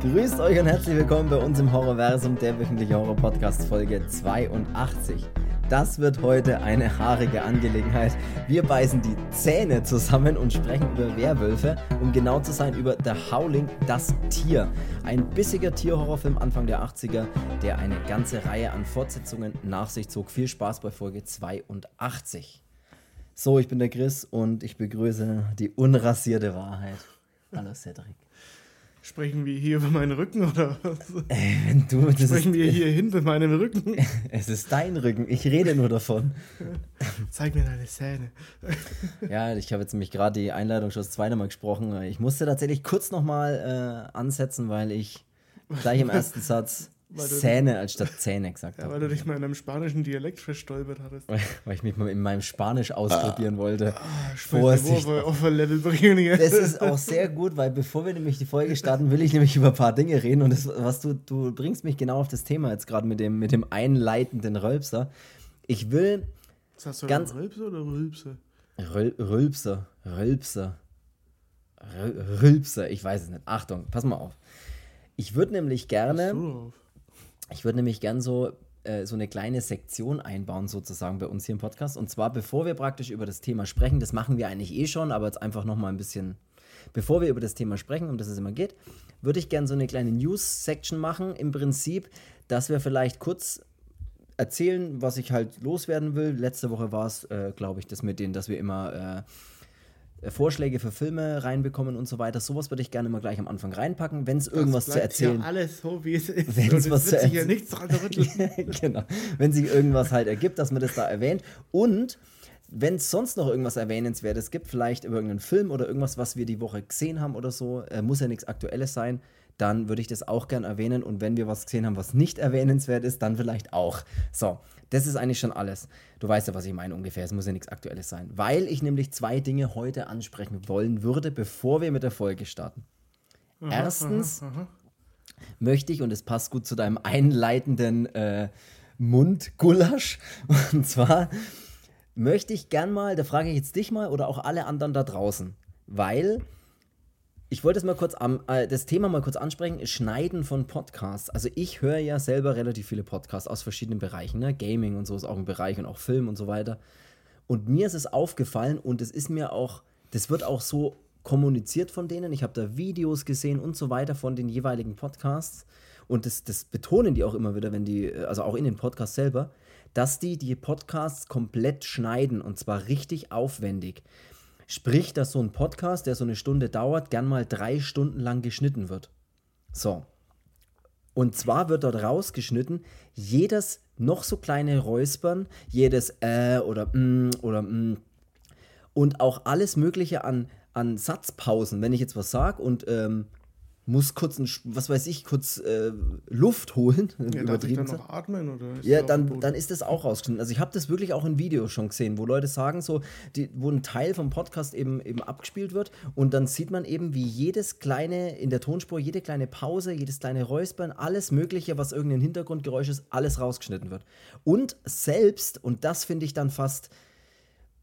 Grüßt euch und herzlich willkommen bei uns im Horrorversum, der wöchentliche Horror-Podcast Folge 82. Das wird heute eine haarige Angelegenheit. Wir beißen die Zähne zusammen und sprechen über Werwölfe, um genau zu sein über The Howling, das Tier. Ein bissiger Tierhorrorfilm Anfang der 80er, der eine ganze Reihe an Fortsetzungen nach sich zog. Viel Spaß bei Folge 82. So, ich bin der Chris und ich begrüße die unrasierte Wahrheit. Hallo Cedric. Sprechen wir hier über meinen Rücken oder was? Ey, wenn du, Sprechen wir hier hinter meinem Rücken? Es ist dein Rücken, ich rede nur davon. Zeig mir deine Zähne. Ja, ich habe jetzt nämlich gerade die Einleitung schon das zweite Mal gesprochen. Ich musste tatsächlich kurz nochmal äh, ansetzen, weil ich gleich im ersten Satz Zähne als statt Zähne gesagt Ja, habe. weil du dich mal in einem spanischen Dialekt verstolpert hattest. Weil, weil ich mich mal in meinem Spanisch ausprobieren wollte. Vorsicht. Vorsicht. Auf ein Level bringen jetzt. Das ist auch sehr gut, weil bevor wir nämlich die Folge starten, will ich nämlich über ein paar Dinge reden. Und das, was du, du bringst mich genau auf das Thema jetzt gerade mit dem, mit dem einleitenden Rölpser. Ich will hast du ganz- Rülpse oder Rülpse? Röl, Rülpser, Rülpser, Rülpser, ich weiß es nicht. Achtung, pass mal auf. Ich würde nämlich gerne, Du drauf. Ich würde nämlich gern so, äh, so eine kleine Sektion einbauen, sozusagen bei uns hier im Podcast. Und zwar, bevor wir praktisch über das Thema sprechen, das machen wir eigentlich eh schon, aber jetzt einfach nochmal ein bisschen, bevor wir über das Thema sprechen, um das es immer geht, würde ich gern so eine kleine News-Section machen. Im Prinzip, dass wir vielleicht kurz erzählen, was ich halt loswerden will. Letzte Woche war es, äh, glaube ich, das mit denen, dass wir immer äh, Vorschläge für Filme reinbekommen und so weiter. Sowas würde ich gerne mal gleich am Anfang reinpacken, wenn es irgendwas zu erzählen Ja alles so, wie es ist. Wenn's Und es was wird zu erzählen- nichts dran genau. Wenn sich irgendwas halt ergibt, dass man das da erwähnt. Und wenn es sonst noch irgendwas Erwähnenswertes gibt, vielleicht über irgendeinen Film oder irgendwas, was wir die Woche gesehen haben oder so, äh, muss ja nichts Aktuelles sein, dann würde ich das auch gern erwähnen. Und wenn wir was gesehen haben, was nicht erwähnenswert ist, dann vielleicht auch. So, das ist eigentlich schon alles. Du weißt ja, was ich meine ungefähr. Es muss ja nichts Aktuelles sein. Weil ich nämlich zwei Dinge heute ansprechen wollen würde, bevor wir mit der Folge starten. Erstens möchte ich, und es passt gut zu deinem einleitenden äh, Mundgulasch, und zwar möchte ich gern mal, da frage ich jetzt dich mal oder auch alle anderen da draußen, weil ich wollte es mal kurz am, äh, das Thema mal kurz ansprechen, Schneiden von Podcasts. Also ich höre ja selber relativ viele Podcasts aus verschiedenen Bereichen, ne? Gaming und so ist auch ein Bereich und auch Film und so weiter. Und mir ist es aufgefallen und es ist mir auch, das wird auch so kommuniziert von denen. Ich habe da Videos gesehen und so weiter von den jeweiligen Podcasts. Und das, das betonen die auch immer wieder, wenn die, äh, also auch in den Podcasts selber, dass die die Podcasts komplett schneiden und zwar richtig aufwendig. Sprich, dass so ein Podcast, der so eine Stunde dauert, gern mal drei Stunden lang geschnitten wird. So. Und zwar wird dort rausgeschnitten, jedes noch so kleine Räuspern, jedes äh oder mm oder mm und auch alles Mögliche an, an Satzpausen. Wenn ich jetzt was sage und ähm, muss kurz, ein, was weiß ich, kurz äh, Luft holen, Ja, darf ich übertrieben dann noch atmen? Oder ist Ja, das auch dann, dann ist das auch rausgeschnitten. Also ich habe das wirklich auch in Videos schon gesehen, wo Leute sagen so, die, wo ein Teil vom Podcast eben, eben abgespielt wird und dann sieht man eben, wie jedes kleine, in der Tonspur, jede kleine Pause, jedes kleine Räuspern, alles mögliche, was irgendein Hintergrundgeräusch ist, alles rausgeschnitten wird. Und selbst, und das finde ich dann fast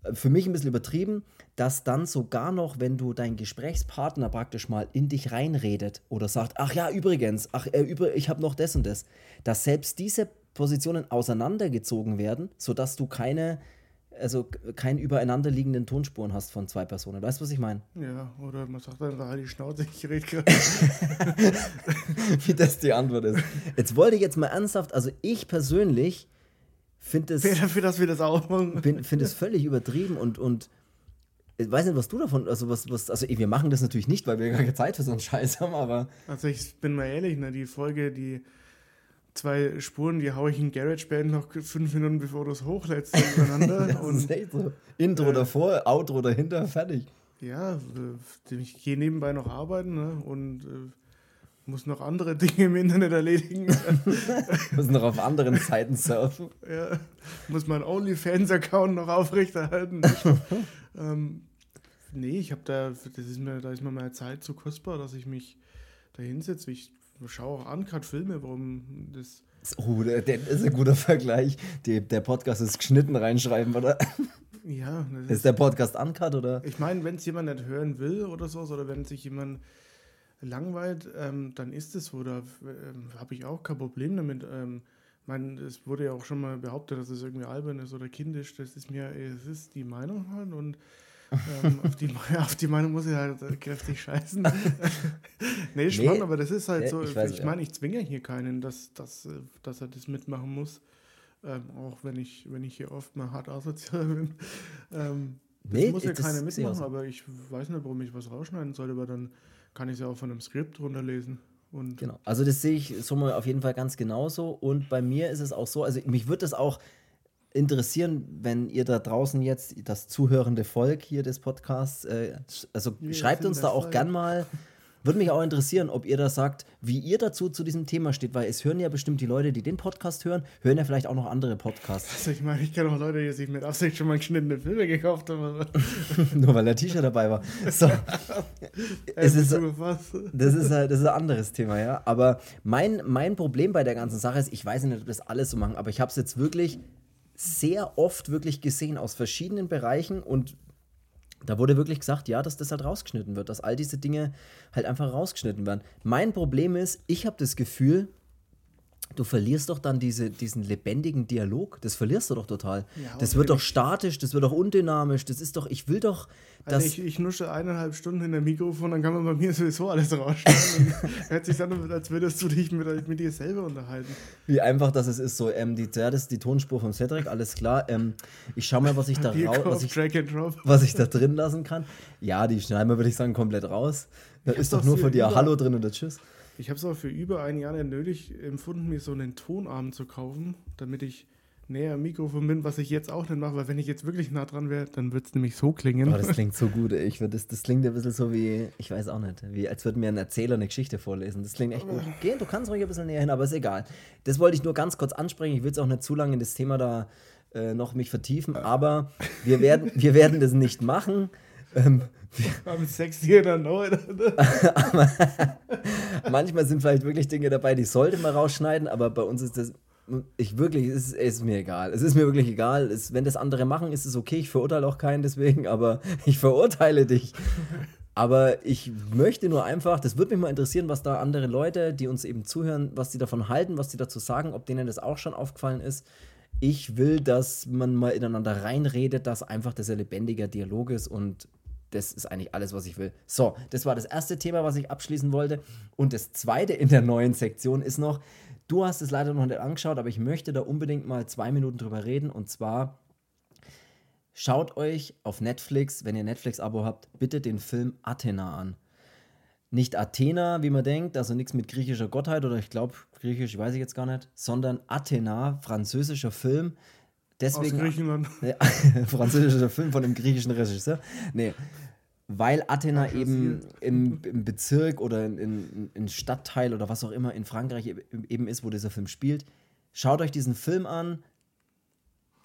äh, für mich ein bisschen übertrieben, dass dann sogar noch, wenn du deinen Gesprächspartner praktisch mal in dich reinredet oder sagt, ach ja, übrigens, ach, äh, über, ich habe noch das und das, dass selbst diese Positionen auseinandergezogen werden, sodass du keine, also keinen übereinanderliegenden Tonspuren hast von zwei Personen. Weißt du, was ich meine? Ja, oder man sagt einfach halt die Schnauze, ich rede gerade. Wie das die Antwort ist. Jetzt wollte ich jetzt mal ernsthaft, also ich persönlich finde es. Wer dafür, dass wir das auch machen. finde es völlig übertrieben und, und ich weiß nicht, was du davon, also was, was, also wir machen das natürlich nicht, weil wir gar keine Zeit für so einen Scheiß haben, aber Also ich bin mal ehrlich, ne, die Folge, die zwei Spuren, die haue ich in GarageBand noch fünf Minuten bevor du es hochlädst übereinander. das und ist echt so. Intro äh, davor, Outro dahinter, fertig. ja, äh, ich gehe nebenbei noch arbeiten ne, und äh, muss noch andere Dinge im Internet erledigen. Müssen noch auf anderen Seiten surfen. ja, muss meinen OnlyFans-Account noch aufrechterhalten. ähm, nee, ich habe da, das ist mir, da ist mir meine Zeit zu kostbar, dass ich mich da hinsetze. Ich schaue auch Uncut-Filme, warum das. Oh, der, der ist ein guter Vergleich. Die, der Podcast ist geschnitten reinschreiben, oder? Ja, das Ist der Podcast uncut, oder? Ich meine, wenn es jemand nicht hören will oder so, oder wenn sich jemand langweilt, ähm, dann ist es so. Da ähm, habe ich auch kein Problem damit. Ähm, mein, es wurde ja auch schon mal behauptet, dass es irgendwie albern ist oder kindisch. Das ist mir, es ist die Meinung halt und ähm, auf, die, auf, die, Meinung muss ich halt kräftig scheißen. nee, schon, nee, aber das ist halt so. Ich, ich meine, ich zwinge hier keinen, dass, dass, dass er das mitmachen muss. Ähm, auch wenn ich, wenn ich hier oft mal hart asozial bin. Ähm, das nee, muss ja keiner mitmachen, aber ich weiß nicht, warum ich was rausschneiden soll, aber dann kann ich es ja auch von einem Skript runterlesen. Und genau, also das sehe ich so mal auf jeden Fall ganz genauso. Und bei mir ist es auch so, also mich würde es auch interessieren, wenn ihr da draußen jetzt das zuhörende Volk hier des Podcasts, äh, also Wir schreibt uns da auch Volk. gern mal würde mich auch interessieren, ob ihr da sagt, wie ihr dazu zu diesem Thema steht, weil es hören ja bestimmt die Leute, die den Podcast hören, hören ja vielleicht auch noch andere Podcasts. Also ich meine, ich kenne auch Leute, die sich mit Absicht schon mal geschnittene Filme gekauft haben. Nur weil der T-Shirt dabei war. So. es ist, das, ist, das ist ein anderes Thema, ja. Aber mein, mein Problem bei der ganzen Sache ist, ich weiß nicht, ob das alles so machen, aber ich habe es jetzt wirklich sehr oft wirklich gesehen aus verschiedenen Bereichen und da wurde wirklich gesagt, ja, dass das halt rausgeschnitten wird, dass all diese Dinge halt einfach rausgeschnitten werden. Mein Problem ist, ich habe das Gefühl, du verlierst doch dann diese, diesen lebendigen Dialog. Das verlierst du doch total. Ja, das wird doch statisch, das wird doch undynamisch. Das ist doch, ich will doch. Also ich, ich nusche eineinhalb Stunden in der Mikrofon, dann kann man bei mir sowieso alles rausschneiden. hört sich an, als würdest du dich mit, mit dir selber unterhalten. Wie einfach das ist. So, ähm, die, ja, das ist die Tonspur von Cedric, alles klar. Ähm, ich schau mal, was ich da raus, was ich, was ich da drin lassen kann. Ja, die schneiden wir, würde ich sagen, komplett raus. Da ist doch nur von dir Hallo drin und Tschüss. Ich habe es auch für über ein Jahr nötig empfunden, mir so einen Tonarm zu kaufen, damit ich näher am Mikrofon bin, was ich jetzt auch nicht mache, weil wenn ich jetzt wirklich nah dran wäre, dann würde es nämlich so klingen. Oh, das klingt so gut. Ich würd, das, das klingt ein bisschen so wie, ich weiß auch nicht, wie als würde mir ein Erzähler eine Geschichte vorlesen. Das klingt echt gut. Geh, du kannst ruhig ein bisschen näher hin, aber ist egal. Das wollte ich nur ganz kurz ansprechen. Ich will es auch nicht zu lange in das Thema da äh, noch mich vertiefen, aber wir werden, wir werden das nicht machen. Ähm, am Sex jeder neu. Manchmal sind vielleicht wirklich Dinge dabei, die sollte man rausschneiden, aber bei uns ist das. Ich wirklich, es ist, ist mir egal. Es ist mir wirklich egal. Es, wenn das andere machen, ist es okay. Ich verurteile auch keinen deswegen, aber ich verurteile dich. Aber ich möchte nur einfach, das würde mich mal interessieren, was da andere Leute, die uns eben zuhören, was die davon halten, was die dazu sagen, ob denen das auch schon aufgefallen ist. Ich will, dass man mal ineinander reinredet, dass einfach das ein lebendiger Dialog ist und das ist eigentlich alles, was ich will. So, das war das erste Thema, was ich abschließen wollte. Und das zweite in der neuen Sektion ist noch, du hast es leider noch nicht angeschaut, aber ich möchte da unbedingt mal zwei Minuten drüber reden. Und zwar schaut euch auf Netflix, wenn ihr Netflix-Abo habt, bitte den Film Athena an. Nicht Athena, wie man denkt, also nichts mit griechischer Gottheit oder ich glaube, griechisch weiß ich jetzt gar nicht, sondern Athena, französischer Film, Deswegen, Aus Griechenland. französischer Film von einem griechischen Regisseur. Nee, weil Athena eben im, im, Bezirk oder in, in, in, Stadtteil oder was auch immer in Frankreich eben ist, wo dieser Film spielt. Schaut euch diesen Film an.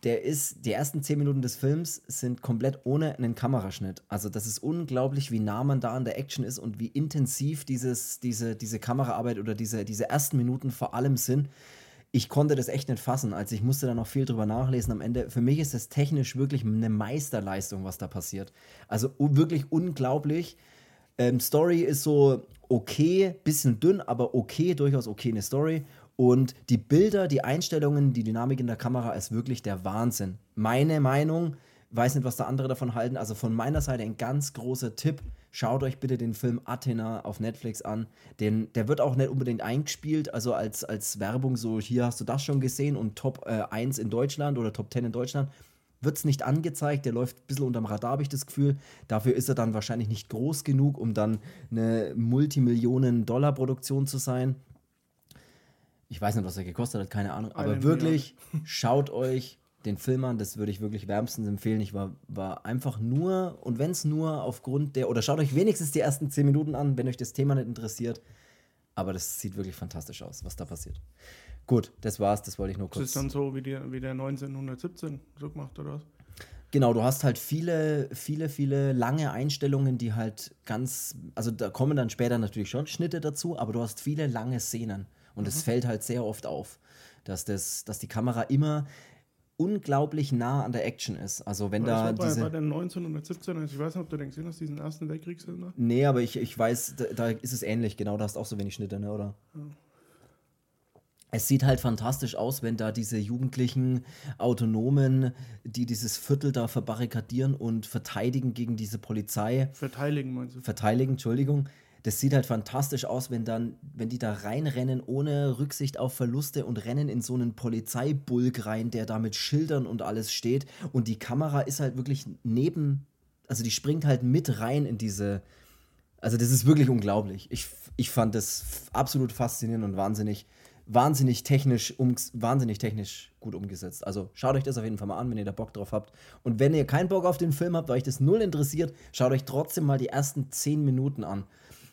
Der ist, die ersten zehn Minuten des Films sind komplett ohne einen Kameraschnitt. Also das ist unglaublich, wie nah man da an der Action ist und wie intensiv dieses, diese, diese Kameraarbeit oder diese, diese ersten Minuten vor allem sind ich konnte das echt nicht fassen. Also ich musste da noch viel drüber nachlesen. Am Ende, für mich ist das technisch wirklich eine Meisterleistung, was da passiert. Also wirklich unglaublich. Ähm, Story ist so okay, bisschen dünn, aber okay, durchaus okay eine Story. Und die Bilder, die Einstellungen, die Dynamik in der Kamera ist wirklich der Wahnsinn. Meine Meinung, weiß nicht, was da andere davon halten. Also von meiner Seite ein ganz großer Tipp Schaut euch bitte den Film Athena auf Netflix an. Den, der wird auch nicht unbedingt eingespielt, also als, als Werbung, so hier hast du das schon gesehen und Top äh, 1 in Deutschland oder Top 10 in Deutschland. Wird es nicht angezeigt, der läuft ein bisschen unterm Radar, habe ich das Gefühl. Dafür ist er dann wahrscheinlich nicht groß genug, um dann eine Multimillionen-Dollar-Produktion zu sein. Ich weiß nicht, was er gekostet hat, keine Ahnung. Aber wirklich, schaut euch den Film an, das würde ich wirklich wärmstens empfehlen. Ich war, war einfach nur, und wenn es nur aufgrund der, oder schaut euch wenigstens die ersten 10 Minuten an, wenn euch das Thema nicht interessiert. Aber das sieht wirklich fantastisch aus, was da passiert. Gut, das war's, das wollte ich nur kurz. Das ist dann so wie, die, wie der 1917 so gemacht, oder was? Genau, du hast halt viele, viele, viele lange Einstellungen, die halt ganz, also da kommen dann später natürlich schon Schnitte dazu, aber du hast viele lange Szenen und es mhm. fällt halt sehr oft auf, dass, das, dass die Kamera immer unglaublich nah an der Action ist. Also wenn Das da war bei, diese. bei den 1917, also ich weiß nicht, ob du den gesehen hast, diesen Ersten Weltkriegsfilm da. Nee, aber ich, ich weiß, da, da ist es ähnlich, genau, da hast auch so wenig Schnitte, ne, oder? Es sieht halt fantastisch aus, wenn da diese jugendlichen Autonomen, die dieses Viertel da verbarrikadieren und verteidigen gegen diese Polizei, Verteidigen, meinst du? verteidigen, Entschuldigung. Das sieht halt fantastisch aus, wenn dann, wenn die da reinrennen ohne Rücksicht auf Verluste und rennen in so einen Polizeibulk rein, der da mit Schildern und alles steht. Und die Kamera ist halt wirklich neben, also die springt halt mit rein in diese. Also das ist wirklich unglaublich. Ich, ich fand das absolut faszinierend und wahnsinnig, wahnsinnig technisch, um, wahnsinnig technisch gut umgesetzt. Also schaut euch das auf jeden Fall mal an, wenn ihr da Bock drauf habt. Und wenn ihr keinen Bock auf den Film habt, weil euch das null interessiert, schaut euch trotzdem mal die ersten 10 Minuten an.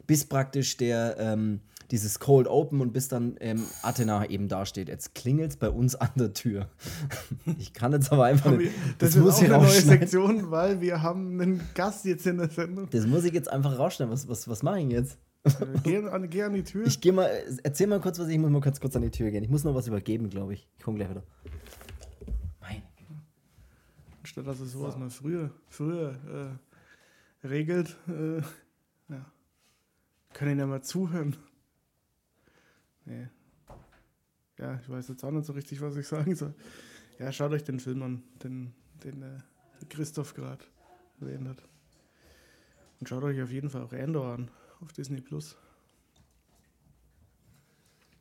Bis praktisch der, ähm, dieses Cold Open und bis dann ähm, Athena eben dasteht. Jetzt klingelt es bei uns an der Tür. Ich kann jetzt aber einfach nicht. Das, Das, muss auch ich eine neue. Sektion, weil wir haben einen Gast jetzt in der Sendung. Das muss ich jetzt einfach rausschneiden. Was, was, was mache ich jetzt? Äh, geh, an, geh an die Tür. Ich gehe mal, erzähl mal kurz was, ich muss mal kurz, kurz an die Tür gehen. Ich muss noch was übergeben, glaube ich. Ich komme gleich wieder. Meine Statt dass es so, was man früher, früher äh, regelt, äh. Kann ich ja mal zuhören. Nee. Ja, ich weiß jetzt auch nicht so richtig, was ich sagen soll. Ja, schaut euch den Film an, den, den äh, Christoph gerade erwähnt hat. Und schaut euch auf jeden Fall auch Andor an, auf Disney Plus.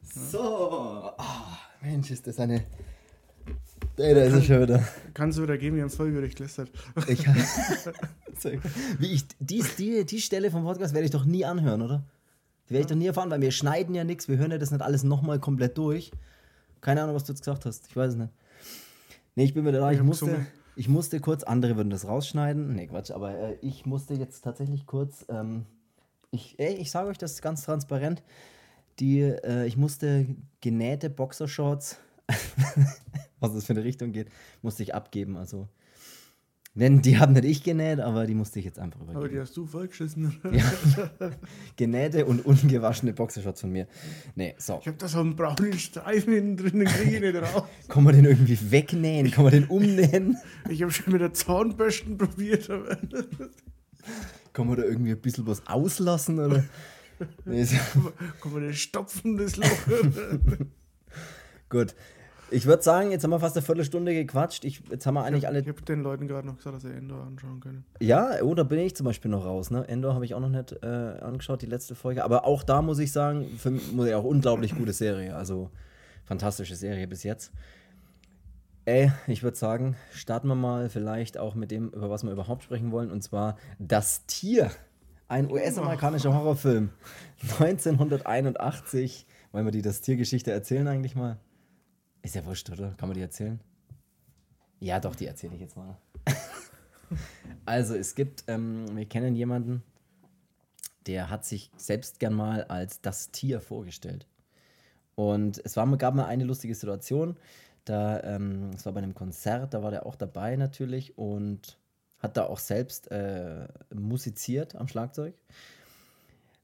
So. Ah, Mensch, ist das eine. Ey, da ist er schon wieder. Kannst du wieder geben, wir haben voll über dich gelästert. Ich, wie ich, die, die, die Stelle vom Podcast werde ich doch nie anhören, oder? Die werde ich doch nie erfahren, weil wir schneiden ja nichts, wir hören ja das nicht alles nochmal komplett durch. Keine Ahnung, was du jetzt gesagt hast. Ich weiß es nicht. Nee, ich bin wieder da. Ich musste, ich musste kurz, andere würden das rausschneiden. Nee, Quatsch, aber äh, ich musste jetzt tatsächlich kurz, ähm, ich, ey, ich sage euch das ganz transparent, die, äh, ich musste genähte Boxershorts, was das für eine Richtung geht, musste ich abgeben. Also, denn die haben nicht ich genäht, aber die musste ich jetzt einfach übergeben. Aber die hast du vollgeschissen. Ja. Genähte und ungewaschene Boxershorts von mir. Nee, so. Ich hab da so einen braunen Streifen innen drin, den kriege ich nicht raus. Kann man den irgendwie wegnähen? Kann man den umnähen? Ich habe schon mit der Zahnbürsten probiert, aber Kann man da irgendwie ein bisschen was auslassen? Oder? Nee, so. kann man den stopfen, das Loch. Gut. Ich würde sagen, jetzt haben wir fast eine Viertelstunde gequatscht. Ich, jetzt haben wir eigentlich alle Ich habe den Leuten gerade noch gesagt, dass sie Endor anschauen können. Ja, oh, da bin ich zum Beispiel noch raus. Ne? Endor habe ich auch noch nicht äh, angeschaut, die letzte Folge. Aber auch da muss ich sagen, für mich muss ich auch unglaublich gute Serie. Also fantastische Serie bis jetzt. Ey, ich würde sagen, starten wir mal vielleicht auch mit dem, über was wir überhaupt sprechen wollen. Und zwar Das Tier. Ein US-amerikanischer Horrorfilm. 1981. Wollen wir die Das Tier-Geschichte erzählen eigentlich mal? Ist ja wurscht, oder? Kann man die erzählen? Ja, doch, die erzähle ich jetzt mal. Also es gibt, ähm, wir kennen jemanden, der hat sich selbst gern mal als das Tier vorgestellt. Und es war, gab mal eine lustige Situation, da, ähm, es war bei einem Konzert, da war der auch dabei natürlich und hat da auch selbst äh, musiziert am Schlagzeug.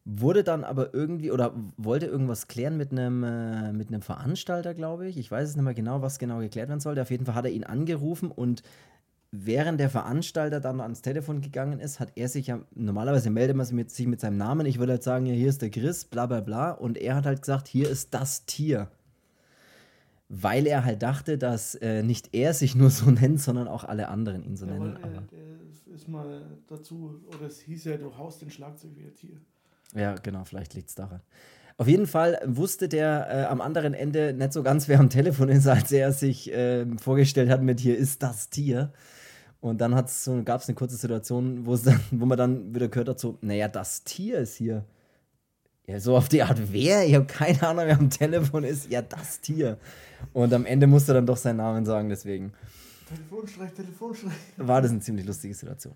Wurde dann aber irgendwie oder wollte irgendwas klären mit einem, äh, mit einem Veranstalter, glaube ich. Ich weiß es nicht mehr genau, was genau geklärt werden sollte. Auf jeden Fall hat er ihn angerufen und während der Veranstalter dann ans Telefon gegangen ist, hat er sich ja, normalerweise meldet man sich mit, sich mit seinem Namen, ich würde halt sagen, ja, hier ist der Chris, bla bla bla, und er hat halt gesagt, hier ist das Tier. Weil er halt dachte, dass äh, nicht er sich nur so nennt, sondern auch alle anderen ihn so Ja, nennen. weil, Aber, äh, ist mal dazu, oder es hieß ja, du haust den Schlagzeug wie ein Tier. Ja, genau, vielleicht liegt es daran. Auf jeden Fall wusste der äh, am anderen Ende nicht so ganz, wer am Telefon ist, als er sich ähm, vorgestellt hat mit hier ist das Tier. Und dann so, gab es eine kurze Situation, dann, wo man dann wieder gehört hat, so, naja, das Tier ist hier. Ja, so auf die Art, wer? Ich habe keine Ahnung, wer am Telefon ist. Ja, das Tier. Und am Ende musste er dann doch seinen Namen sagen, deswegen Telefonstreich, Telefonstreich. war das eine ziemlich lustige Situation.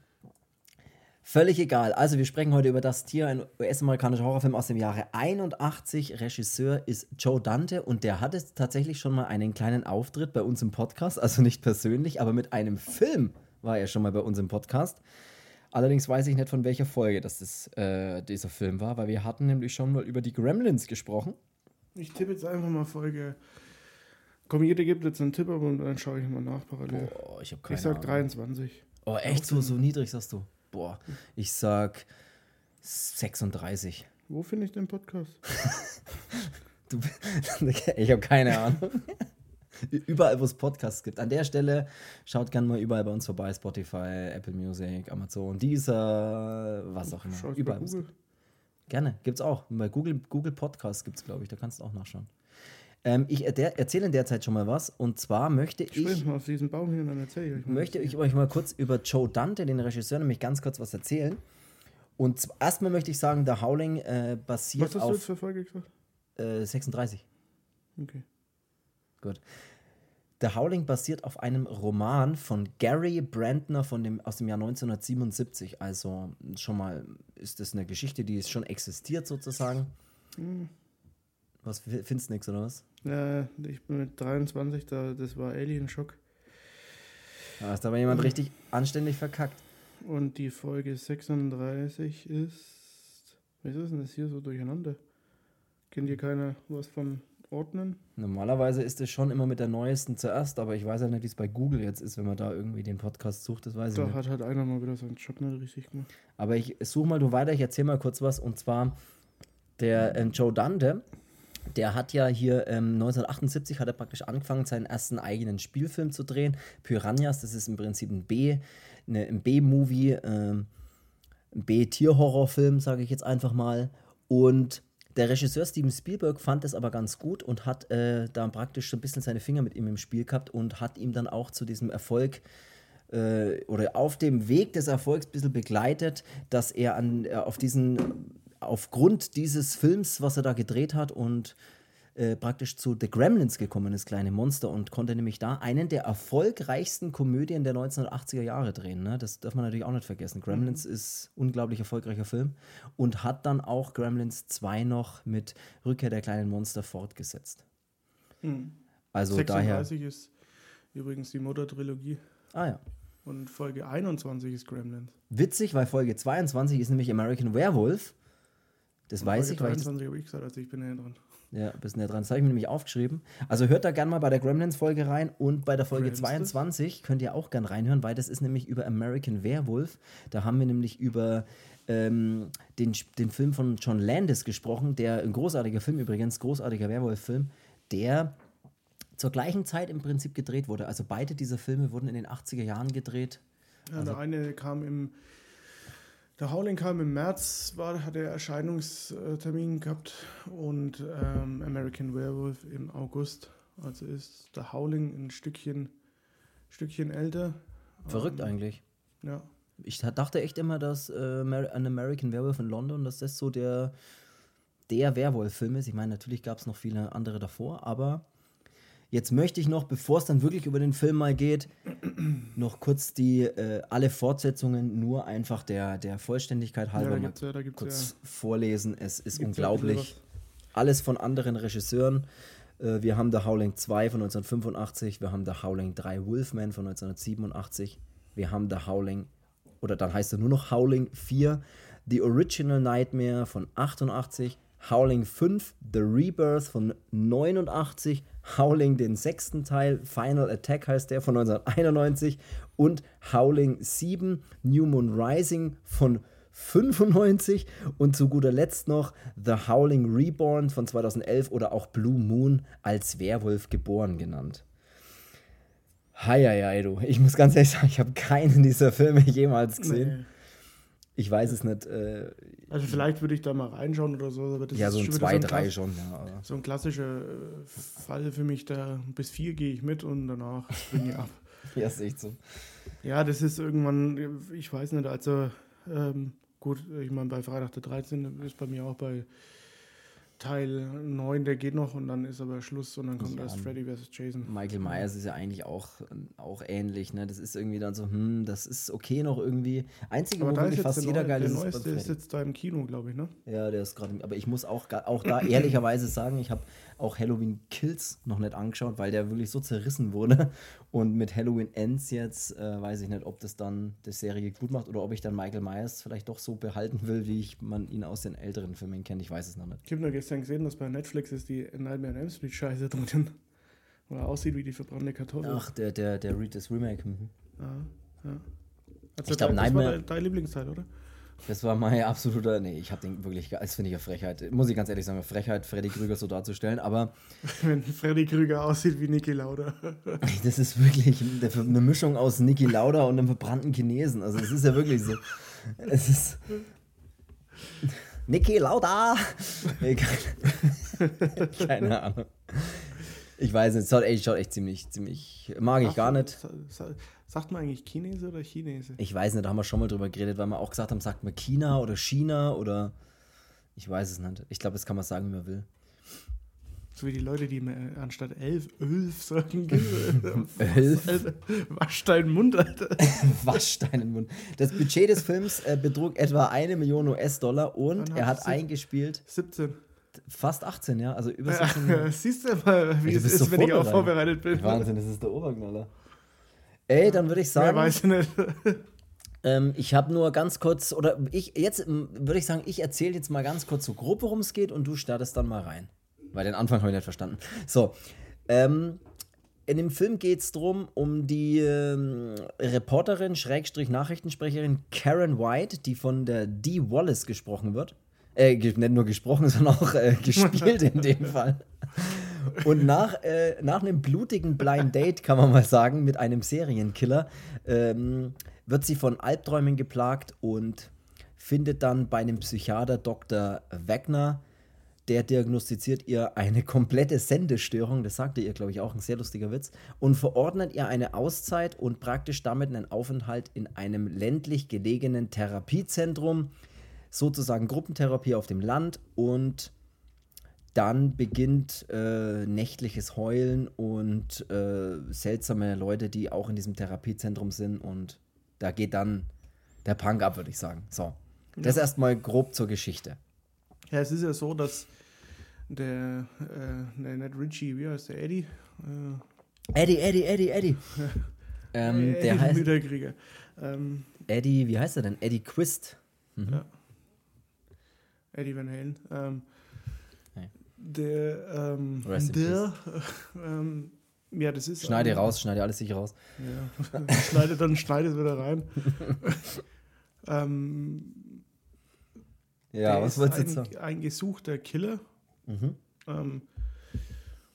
Völlig egal. Also, wir sprechen heute über das Tier, ein US-amerikanischer Horrorfilm aus dem Jahre 81. Regisseur ist Joe Dante und der hatte tatsächlich schon mal einen kleinen Auftritt bei uns im Podcast, also nicht persönlich, aber mit einem Film war er schon mal bei uns im Podcast. Allerdings weiß ich nicht, von welcher Folge das, das äh, dieser Film war, weil wir hatten nämlich schon mal über die Gremlins gesprochen. Ich tippe jetzt einfach mal Folge Komm, jeder gibt jetzt einen Tipp, aber dann schaue ich mal nach parallel. Boah, ich habe keine ich sag Ahnung. 23. Oh, echt so, so niedrig sagst du? Boah, ich sag 36. Wo finde ich den Podcast? Du, ich habe keine Ahnung. Überall, wo es Podcasts gibt. An der Stelle schaut gerne mal überall bei uns vorbei: Spotify, Apple Music, Amazon, Deezer, was auch immer. Schau ich bei Überall. wo's Google. Gerne, gibt's auch. Bei Google, Google Podcasts gibt es, glaube ich. Da kannst du auch nachschauen. Ähm, ich der, erzähle in der Zeit schon mal was. Und zwar möchte ich, Springt mal auf diesen Baum hin und dann erzähl ich euch möchte ich euch mal kurz über Joe Dante, den Regisseur, nämlich ganz kurz was erzählen. Und erstmal möchte ich sagen, The Howling äh, Was basiert hast du jetzt auf für Folge gesagt? äh, 36. Okay. Gut. The Howling basiert auf einem Roman von Gary Brandner von dem, aus dem Jahr 1977. Also schon mal ist das eine Geschichte, die ist schon existiert sozusagen. Hm. Was findest du nix oder was? Äh, ich bin mit 23, da, das war Alien Shock. Da hast aber jemand richtig anständig verkackt. Und die Folge 36 ist. Was ist denn das hier so durcheinander? Kennt ihr keiner was von Ordnen? Normalerweise ist es schon immer mit der neuesten zuerst, aber ich weiß ja nicht, wie es bei Google jetzt ist, wenn man da irgendwie den Podcast sucht, das weiß ich Da nicht. hat halt einer mal wieder seinen Job nicht richtig gemacht. Aber ich suche mal du weiter, ich erzähle mal kurz was. Und zwar der ähm, Joe Dante, der hat ja hier ähm, 1978 hat er praktisch angefangen, seinen ersten eigenen Spielfilm zu drehen. Piranhas, das ist im Prinzip ein B, ne, ein B-Movie, ähm, ein B-Tierhorrorfilm, sage ich jetzt einfach mal. Und der Regisseur Steven Spielberg fand es aber ganz gut und hat äh, da praktisch so ein bisschen seine Finger mit ihm im Spiel gehabt und hat ihm dann auch zu diesem Erfolg äh, oder auf dem Weg des Erfolgs ein bisschen begleitet, dass er an, äh, auf diesen, aufgrund dieses Films, was er da gedreht hat und äh, praktisch zu The Gremlins gekommen ist, kleine Monster, und konnte nämlich da einen der erfolgreichsten Komödien der 1980er Jahre drehen. Ne? Das darf man natürlich auch nicht vergessen. Gremlins ist unglaublich erfolgreicher Film und hat dann auch Gremlins 2 noch mit Rückkehr der kleinen Monster fortgesetzt. Also daher. 36 ist übrigens die Mutter-Trilogie. Ah ja. Und Folge 21 ist Gremlins. Witzig, weil Folge 22 ist nämlich American Werewolf. Das weiß ich, weil ich das 23 habe ich gesagt, also ich bin näher dran. Ja, bist näher dran. Das habe ich mir nämlich aufgeschrieben. Also hört da gerne mal bei der Gremlins-Folge rein und bei der Folge Gremlins. 22 könnt ihr auch gern reinhören, weil das ist nämlich über American Werewolf. Da haben wir nämlich über ähm, den, den Film von John Landis gesprochen, der ein großartiger Film übrigens, großartiger Werwolf-Film, der zur gleichen Zeit im Prinzip gedreht wurde. Also beide dieser Filme wurden in den 80er Jahren gedreht. Ja, Also der eine kam im. Der Howling kam im März, war, hat er Erscheinungstermin gehabt und ähm, American Werewolf im August. Also ist der Howling ein Stückchen, Stückchen älter. Verrückt Ähm, eigentlich. Ja. Ich dachte echt immer, dass äh, an American Werewolf in London, dass das so der, der Werwolf-Film ist. Ich meine, natürlich gab es noch viele andere davor, aber jetzt möchte ich noch, bevor es dann wirklich über den Film mal geht, noch kurz die äh, alle Fortsetzungen nur einfach der, der Vollständigkeit ja, halber da mal gibt es ja, gibt's kurz ja, vorlesen. Es ist gibt's ja unglaublich. Alles von anderen Regisseuren. Äh, wir haben The Howling 2 von 1985, wir haben The Howling 3 Wolfman von 1987, wir haben The Howling, oder dann heißt er nur noch Howling 4, The Original Nightmare von 88, Howling 5, The Rebirth von 89, Howling den sechsten Teil, Final Attack heißt der von 1991 und Howling 7, New Moon Rising von 95 und zu guter Letzt noch The Howling Reborn von 2011 oder auch Blue Moon als Werwolf geboren genannt. Heieiei, du. Ich muss ganz ehrlich sagen, ich habe keinen dieser Filme jemals gesehen. Nee. Ich weiß es nicht. Äh, Also vielleicht würde ich da mal reinschauen oder so, aber das ja, so ein schon wieder 2, so ein 3 Klass- schon. Ja, So ein klassischer äh, Fall für mich, da bis vier gehe ich mit und danach springe ich ab. ja, ist echt so. Ja, das ist irgendwann, ich weiß nicht, also ähm, gut, ich meine, bei Freitag der 13. ist bei mir auch bei Teil 9, der geht noch und dann ist aber Schluss und dann kommt Ja. erst Freddy vs. Jason. Michael Myers ist ja eigentlich auch, auch ähnlich. Ne? Das ist irgendwie dann so, hm, das ist okay noch irgendwie. Einzige, Aber wo wirklich fast der, jeder neue, geil der ist, ist neueste ist jetzt da im Kino, glaube ich, ne? Ja, der ist gerade. Aber ich muss auch, auch da ehrlicherweise sagen, ich habe auch Halloween Kills noch nicht angeschaut, weil der wirklich so zerrissen wurde. Und mit Halloween Ends jetzt äh, weiß ich nicht, ob das dann die Serie gut macht oder ob ich dann Michael Myers vielleicht doch so behalten will, wie ich man ihn aus den älteren Filmen kennt. Ich weiß es noch nicht. Ich habe nur gestern gesehen, dass bei Netflix ist die Nightmare on Elm Street Scheiße drin. Wo er aussieht wie die verbrannte Kartoffel. Ach, der, der, der Read das Remake. Mhm. Ja, ja. Also Ich glaub, das war Nightmare- dein, dein Lieblingsteil, oder? Das war mein absoluter. Nee, ich habe den wirklich. Das finde ich eine Frechheit. Muss ich ganz ehrlich sagen, Frechheit, Freddy Krüger so darzustellen. Aber Wenn Freddy Krüger aussieht wie Niki Lauda. das ist wirklich eine Mischung aus Niki Lauda und einem verbrannten Chinesen. Also, es ist ja wirklich so. Es ist. Niki Lauda! Nee, keine, keine Ahnung. Ich weiß nicht, es schaut echt, schaut echt ziemlich, ziemlich. Mag ich gar nicht. Sa- sa- Sagt man eigentlich Chinese oder Chinese? Ich weiß nicht, da haben wir schon mal drüber geredet, weil wir auch gesagt haben, sagt man China oder China oder. Ich weiß es nicht. Ich glaube, das kann man sagen, wie man will. So wie die Leute, die mir anstatt elf, elf sagen. Elf? Alter, wasch deinen Mund, Alter. Wasch deinen Mund. Das Budget des Films äh, betrug etwa eine Million US-Dollar und er hat hat sie- eingespielt 17. fast 18, ja, also über 16 Ja, siehst du mal, wie Ey, du es ist, so wenn ich auch vorbereitet. bin. Wahnsinn, das ist der Oberknaller. Ey, dann würde ich sagen, weiß ich nicht. ähm, ich habe nur ganz kurz, oder ich, jetzt würde ich sagen, ich erzähle jetzt mal ganz kurz so grob, worum es geht und du startest dann mal rein. Weil den Anfang habe ich nicht verstanden. So, ähm, in dem Film geht es darum, um die ähm, Reporterin, Schrägstrich Nachrichtensprecherin Karen White, die von der Dee Wallace gesprochen wird. Äh, nicht nur gesprochen, sondern auch äh, gespielt in dem Fall. Und nach, äh, nach einem blutigen Blind Date, kann man mal sagen, mit einem Serienkiller, ähm, wird sie von Albträumen geplagt und findet dann bei einem Psychiater Dr. Wagner, der diagnostiziert ihr eine komplette Sendestörung, das sagte ihr, glaube ich, auch ein sehr lustiger Witz, und verordnet ihr eine Auszeit und praktisch damit einen Aufenthalt in einem ländlich gelegenen Therapiezentrum, sozusagen Gruppentherapie auf dem Land und dann beginnt äh, nächtliches Heulen und äh, seltsame Leute, die auch in diesem Therapiezentrum sind und da geht dann der Punk ab, würde ich sagen. So, das erstmal grob zur Geschichte. Ja, es ist ja so, dass der, äh, der nicht Richie, wie heißt der, Eddie? Äh, Eddie, Eddie, Eddie, Eddie. ähm, Eddie der heißt Mütterkrieger. Ähm, Eddie, wie heißt er denn? Eddie Quist. Mhm. Ja. Eddie Van Halen. Ähm, Hey. Der, ähm, der, ähm, ja, das ist. Schneide ein- raus, schneide alles sicher raus. Ja. schneide, dann schneide es wieder rein. ähm, Ja, was wolltest du jetzt sagen? ein gesuchter Killer. Mhm. Ähm,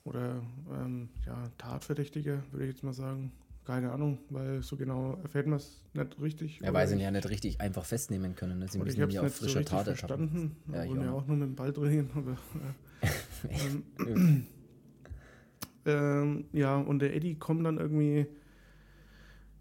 oder ähm, ja, Tatverdächtiger, würde ich jetzt mal sagen. Keine Ahnung, weil so genau erfährt man es nicht richtig. Er Oder weiß ihn ja nicht richtig einfach festnehmen können. Ne? Sie müssen ihn ja auf so frischer richtig Tat ertappen. Ja, Ja, ich ja auch nur mit dem Ball drehen. Aber, ja. ähm, ähm, ja, und der Eddie kommt dann irgendwie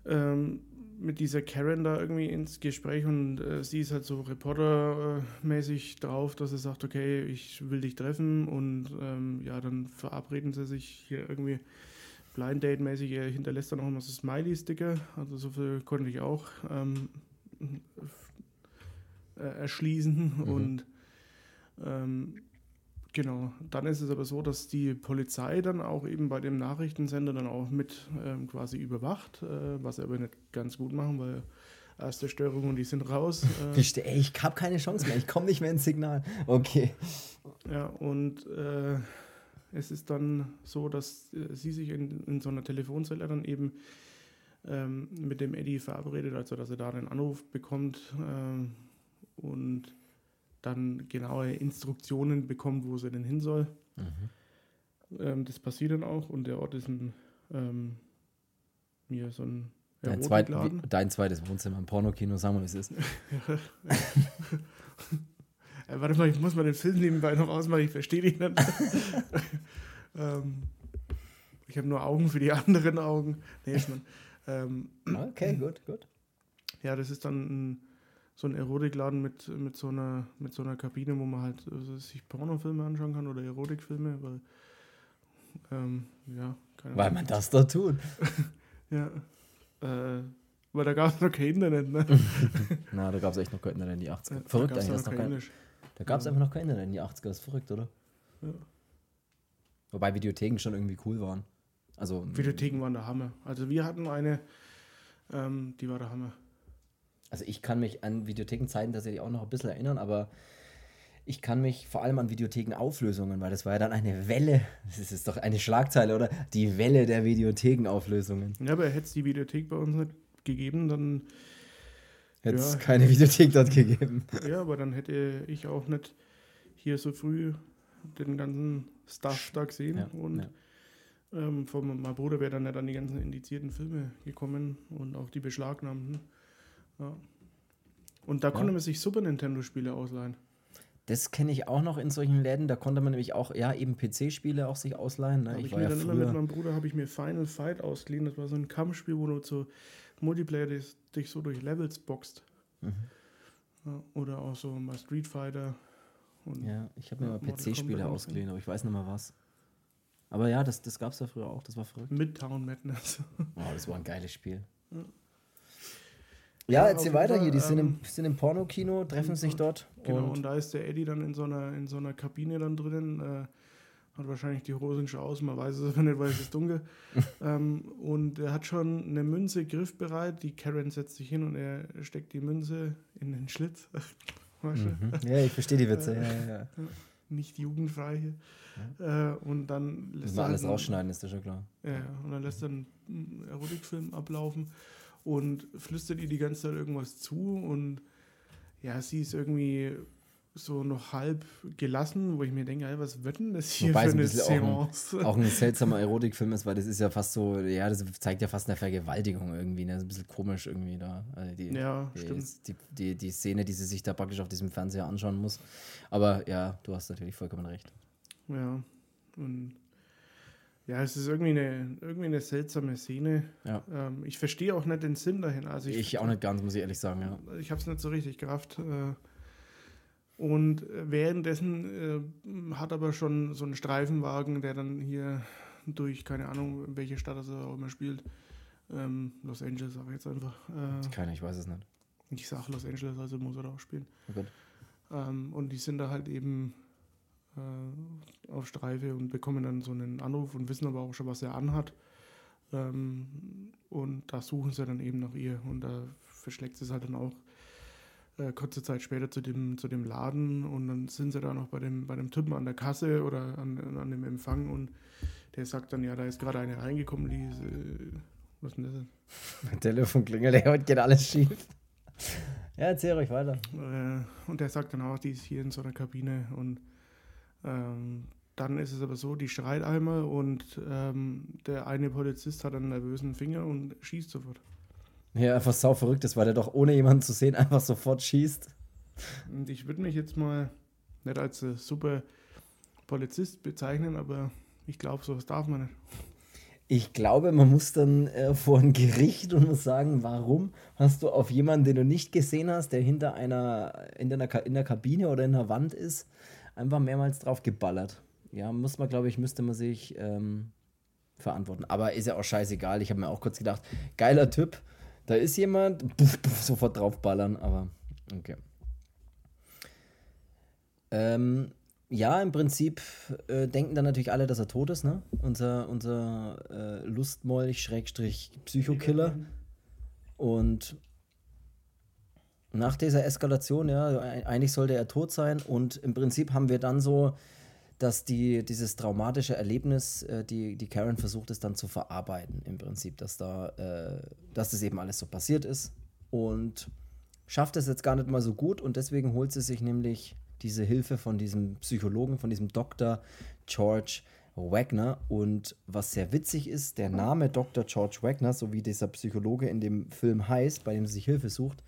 ähm, mit dieser Karen da irgendwie ins Gespräch und äh, sie ist halt so reportermäßig drauf, dass er sagt, okay, ich will dich treffen und ähm, ja, dann verabreden sie sich hier irgendwie Blind Date mäßig. Er hinterlässt dann auch immer so Smiley-Sticker, also so viel konnte ich auch ähm, äh, erschließen Mhm. und ähm, Genau, dann ist es aber so, dass die Polizei dann auch eben bei dem Nachrichtensender dann auch mit ähm, quasi überwacht, äh, was sie aber nicht ganz gut machen, weil erste Störung und die sind raus. Äh, Ich, ich habe keine Chance mehr. Ich komme nicht mehr ins Signal. Okay. ja, und äh, es ist dann so, dass äh, sie sich in, in so einer Telefonzelle dann eben ähm, mit dem Eddie verabredet, also dass er da einen Anruf bekommt ähm, und dann genaue Instruktionen bekommt, wo sie denn hin soll. Mhm. Ähm, das passiert dann auch und der Ort ist ein, ähm, mir so ein Dein, zweit, wie- dein zweites Wohnzimmer im Pornokino, sagen wir, wie es ist. Äh, warte mal, ich muss mal den Film nebenbei noch ausmachen, ich verstehe dich nicht. ähm, ich habe nur Augen für die anderen Augen. Nee, ist man, ähm, Okay, gut, gut. ja, das ist dann ein, so ein Erotikladen mit, mit, so einer, mit so einer Kabine, wo man halt also sich Pornofilme anschauen kann oder Erotikfilme, weil, ähm, ja, keine Weil Ahnung. man das da tut. Ja, äh, weil da gab es noch kein Internet, ne? Na, da gab es echt noch kein Internet in die 80er. Ja, verrückt da eigentlich. noch Das noch kein kein, Englisch. da gab es Ja. einfach noch kein Internet in die 80er. Das ist verrückt, oder? Ja. Wobei Videotheken schon irgendwie cool waren. Also, Videotheken waren der Hammer. Also wir hatten eine, ähm, die war der Hammer. Also ich kann mich an Videothekenzeiten tatsächlich auch noch ein bisschen erinnern, aber ich kann mich vor allem an Videothekenauflösungen, weil das war ja dann eine Welle, das ist doch eine Schlagzeile, oder? Die Welle der Videothekenauflösungen. Ja, aber hätte es die Videothek bei uns nicht gegeben, dann hätte es ja, keine Videothek dort gegeben. Ja, aber dann hätte ich auch nicht hier so früh den ganzen Stuff da gesehen ja, und ja. Ähm, von meinem Bruder wäre dann nicht an die ganzen indizierten Filme gekommen und auch die beschlagnahmten. Ja. Und da ja. konnte man sich Super Nintendo-Spiele ausleihen. Das kenne ich auch noch in solchen Läden. Da konnte man nämlich auch, ja, eben PC-Spiele auch sich ausleihen. Ne? ich, ich war mir ja dann früher... immer mit meinem Bruder habe ich mir Final Fight ausgeliehen. Das war so ein Kampfspiel, wo du so Multiplayer dich, dich so durch Levels boxt. Mhm. Ja, oder auch so mal Street Fighter. ja, ich habe mir mal PC-Spiele ausgeliehen, aber ich weiß nicht mal was. Aber ja, das, das gab es ja früher auch, das war verrückt. Midtown Madness. oh, das war ein geiles Spiel. Ja. Ja, erzähl weiter hier. Die sind, im, ähm, sind im Pornokino, treffen sich dort. Genau, und, und, da ist der Eddie dann in so einer, in so einer Kabine dann drinnen. Äh, hat wahrscheinlich die Hosen schon aus, man weiß es aber nicht, weil es ist dunkel. ähm, und er hat schon eine Münze griffbereit. Die Karen setzt sich hin und er steckt die Münze in den Schlitz. mhm. Ja, ich verstehe die Witze. ja, ja, ja. Nicht jugendfrei hier. Ja. Äh, und dann lässt er. alles rausschneiden, ist das schon klar. Ja, und dann lässt er einen Erotikfilm ablaufen und flüstert ihr die ganze Zeit irgendwas zu und ja, sie ist irgendwie so noch halb gelassen, wo ich mir denke, was wird denn das hier Wobei für eine Seance? Auch ein, auch ein seltsamer Erotikfilm ist, weil das ist ja fast so, ja, das zeigt ja fast eine Vergewaltigung irgendwie, ne? Das ist ein bisschen komisch irgendwie da. Also die, ja, die, stimmt. Die, die, die Szene, die sie sich da praktisch auf diesem Fernseher anschauen muss. Aber ja, du hast natürlich vollkommen recht. Ja, und ja, es ist irgendwie eine, irgendwie eine seltsame Szene. Ja. Ähm, ich verstehe auch nicht den Sinn dahin. Also ich, ich auch nicht ganz, muss ich ehrlich sagen, ja. Ich habe es nicht so richtig gerafft. Äh, und währenddessen äh, hat aber schon so einen Streifenwagen, der dann hier durch, keine Ahnung, welche Stadt er auch immer spielt. Ähm, Los Angeles, sage ich jetzt einfach. Äh, Keine, ich weiß es nicht. Ich sage Los Angeles, also muss er da auch spielen. Oh ähm, und die sind da halt eben äh, auf Streife und bekommen dann so einen Anruf und wissen aber auch schon, was er anhat. Ähm, und da suchen sie dann eben nach ihr und da verschlägt sie es halt dann auch äh, kurze Zeit später zu dem, zu dem Laden und dann sind sie da noch bei dem, bei dem Typen an der Kasse oder an, an dem Empfang und der sagt dann, ja, da ist gerade eine reingekommen, die ist, äh, was ist denn das? Mein Telefon klingelt, heute geht alles schief. Ja, erzähl euch weiter. Äh, und der sagt dann auch, die ist hier in so einer Kabine und ähm, dann ist es aber so, die schreit einmal und ähm, der eine Polizist hat einen nervösen Finger und schießt sofort. Ja, einfach sau verrückt ist, weil der doch ohne jemanden zu sehen einfach sofort schießt. Und ich würde mich jetzt mal nicht als äh, super Polizist bezeichnen, aber ich glaube, sowas darf man nicht. Ich glaube, man muss dann äh, vor ein Gericht und muss sagen, warum hast du auf jemanden, den du nicht gesehen hast, der hinter einer, in der, in der Kabine oder in der Wand ist, einfach mehrmals drauf geballert. Ja, muss man, glaube ich, müsste man sich ähm, verantworten. Aber ist ja auch scheißegal. Ich habe mir auch kurz gedacht, geiler Typ, da ist jemand, puff, puff, sofort draufballern, aber okay. Ähm, ja, im Prinzip äh, denken dann natürlich alle, dass er tot ist, ne? Unser, unser äh, Lustmolch, Schrägstrich, Psychokiller. Und nach dieser Eskalation, ja, eigentlich sollte er tot sein und im Prinzip haben wir dann so, dass die, dieses traumatische Erlebnis, äh, die, die Karen versucht es dann zu verarbeiten, im Prinzip, dass da, äh, dass das eben alles so passiert ist und schafft es jetzt gar nicht mal so gut und deswegen holt sie sich nämlich diese Hilfe von diesem Psychologen, von diesem Dr. George Wagner. Und was sehr witzig ist, der Name Dr. George Wagner, so wie dieser Psychologe in dem Film heißt, bei dem sie sich Hilfe sucht,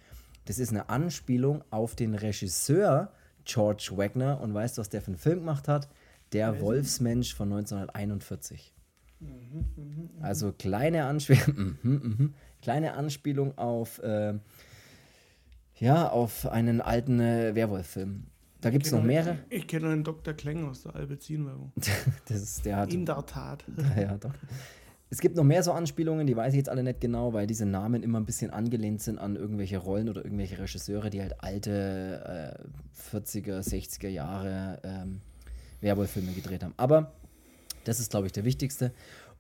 das ist eine Anspielung auf den Regisseur George Wagner. Und weißt du, was der für einen Film gemacht hat? Der Wolfsmensch von 1941. Mhm, mh, mh. Also kleine Anspielung, kleine Anspielung auf, äh, ja, auf einen alten äh, Werwolf-Film. Da gibt es noch mehrere. Ich kenne einen Dr. Kling aus der Alpezin-Werbung. das ist, der hat. In der Tat. ja, doch. Es gibt noch mehr so Anspielungen, die weiß ich jetzt alle nicht genau, weil diese Namen immer ein bisschen angelehnt sind an irgendwelche Rollen oder irgendwelche Regisseure, die halt alte äh, 40er, 60er Jahre ähm, Werwolf-Filme gedreht haben. Aber das ist, glaube ich, der wichtigste.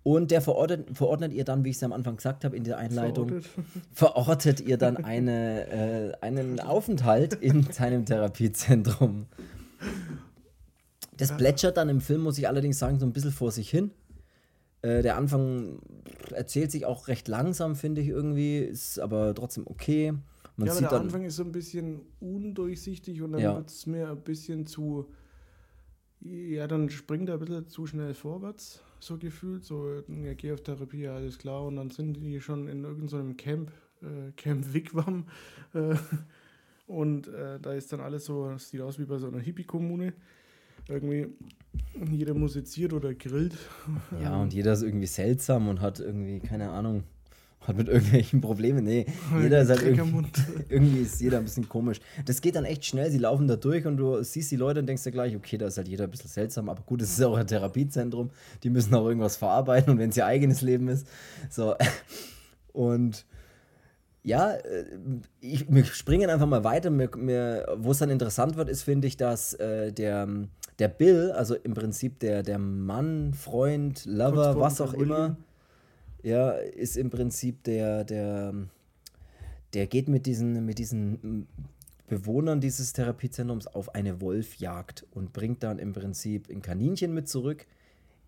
Und der verordnet, verordnet ihr dann, wie ich es am Anfang gesagt habe in der Einleitung, verortet, verortet ihr dann eine, äh, einen Aufenthalt in seinem Therapiezentrum. Das Ja. plätschert dann im Film, muss ich allerdings sagen, so ein bisschen vor sich hin. Äh, der Anfang erzählt sich auch recht langsam, finde ich irgendwie, ist aber trotzdem okay. Man ja, aber sieht der Anfang ist so ein bisschen undurchsichtig und dann Ja. wird es mir ein bisschen zu. Ja, dann springt er ein bisschen zu schnell vorwärts, so gefühlt. So, ja, geh auf Therapie, alles klar. Und dann sind die schon in irgendeinem Camp, äh, Camp Wigwam. Äh, und äh, da ist dann alles so, sieht aus wie bei so einer Hippie-Kommune. Irgendwie jeder musiziert oder grillt. ja, und jeder ist irgendwie seltsam und hat irgendwie, keine Ahnung, hat mit irgendwelchen Problemen. Nee, jeder ist halt irgendwie, irgendwie ist jeder ein bisschen komisch. Das geht dann echt schnell, sie laufen da durch und du siehst die Leute und denkst dir gleich, okay, da ist halt jeder ein bisschen seltsam, aber gut, es ist auch ein Therapiezentrum, die müssen auch irgendwas verarbeiten und wenn es ihr eigenes Leben ist, so. Und ja, äh, ich, wir springen einfach mal weiter. Wo es dann interessant wird, ist, finde ich, dass äh, der, der Bill, also im Prinzip der, der Mann, Freund, Lover, was auch immer, ja, ist im Prinzip der, der, der geht mit diesen, mit diesen Bewohnern dieses Therapiezentrums auf eine Wolfjagd und bringt dann im Prinzip ein Kaninchen mit zurück,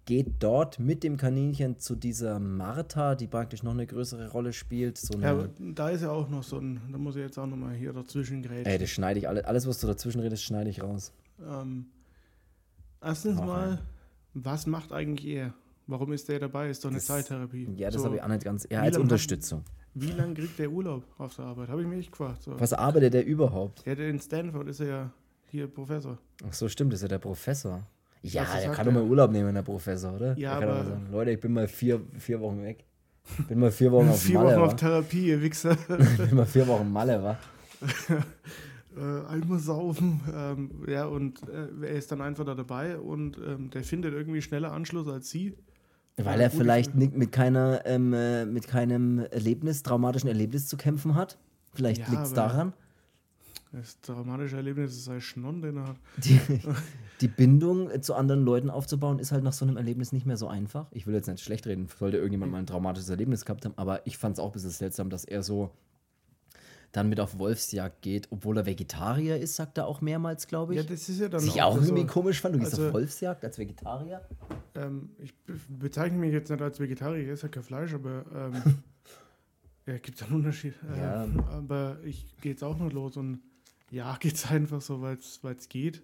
geht dort mit dem Kaninchen zu dieser Martha, die praktisch noch eine größere Rolle spielt. So eine, Ja, da ist ja auch noch so ein, da muss ich jetzt auch nochmal hier dazwischen grätschen. ey, das schneide ich, alles, alles was du dazwischen redest, schneide ich raus. Ähm, erstens Hau mal, was macht eigentlich er? Warum ist der dabei? Ist doch eine Das- Zeittherapie. Ja, das So, habe ich auch nicht ganz, ja, wie als Unterstützung. Wie lange kriegt der Urlaub auf der Arbeit? Habe ich mich echt gefragt. So. Was arbeitet der überhaupt? Ja, der in Stanford ist er ja hier Professor. Ach so, stimmt, ist ja der Professor. Ja, Was der sagt kann doch er? mal Urlaub nehmen, der Professor, oder? Ja, der doch aber- sagen, Leute, ich bin mal vier, vier Wochen weg. Bin mal vier Wochen auf Vier Malle, Wochen wa? auf Therapie, ihr Wichser. bin mal vier Wochen Malle, wa? äh, einmal saufen. Ähm, ja, und äh, er ist dann einfach da dabei und ähm, der findet irgendwie schneller Anschluss als sie. Weil er vielleicht ich- nicht mit keiner, ähm, äh, mit keinem Erlebnis, traumatischen Erlebnis zu kämpfen hat. Vielleicht Ja, liegt es daran. Das dramatische Erlebnis ist ein Schnon, den er hat. Die, die Bindung zu anderen Leuten aufzubauen, ist halt nach so einem Erlebnis nicht mehr so einfach. Ich will jetzt nicht schlecht reden, sollte irgendjemand mal ein traumatisches Erlebnis gehabt haben, aber ich fand es auch ein bisschen seltsam, dass er so dann mit auf Wolfsjagd geht, obwohl er Vegetarier ist, sagt er auch mehrmals, glaube ich. Ja, das ist ja dann Was ich auch irgendwie so, komisch fand. Du gehst also- auf Wolfsjagd als Vegetarier? ähm, ich be- bezeichne mich jetzt nicht als Vegetarier, ich esse ja kein Fleisch, aber ähm, ja, gibt einen Unterschied. Ja. Ähm, aber ich gehe jetzt auch noch los und ja, geht's einfach so, weil es geht.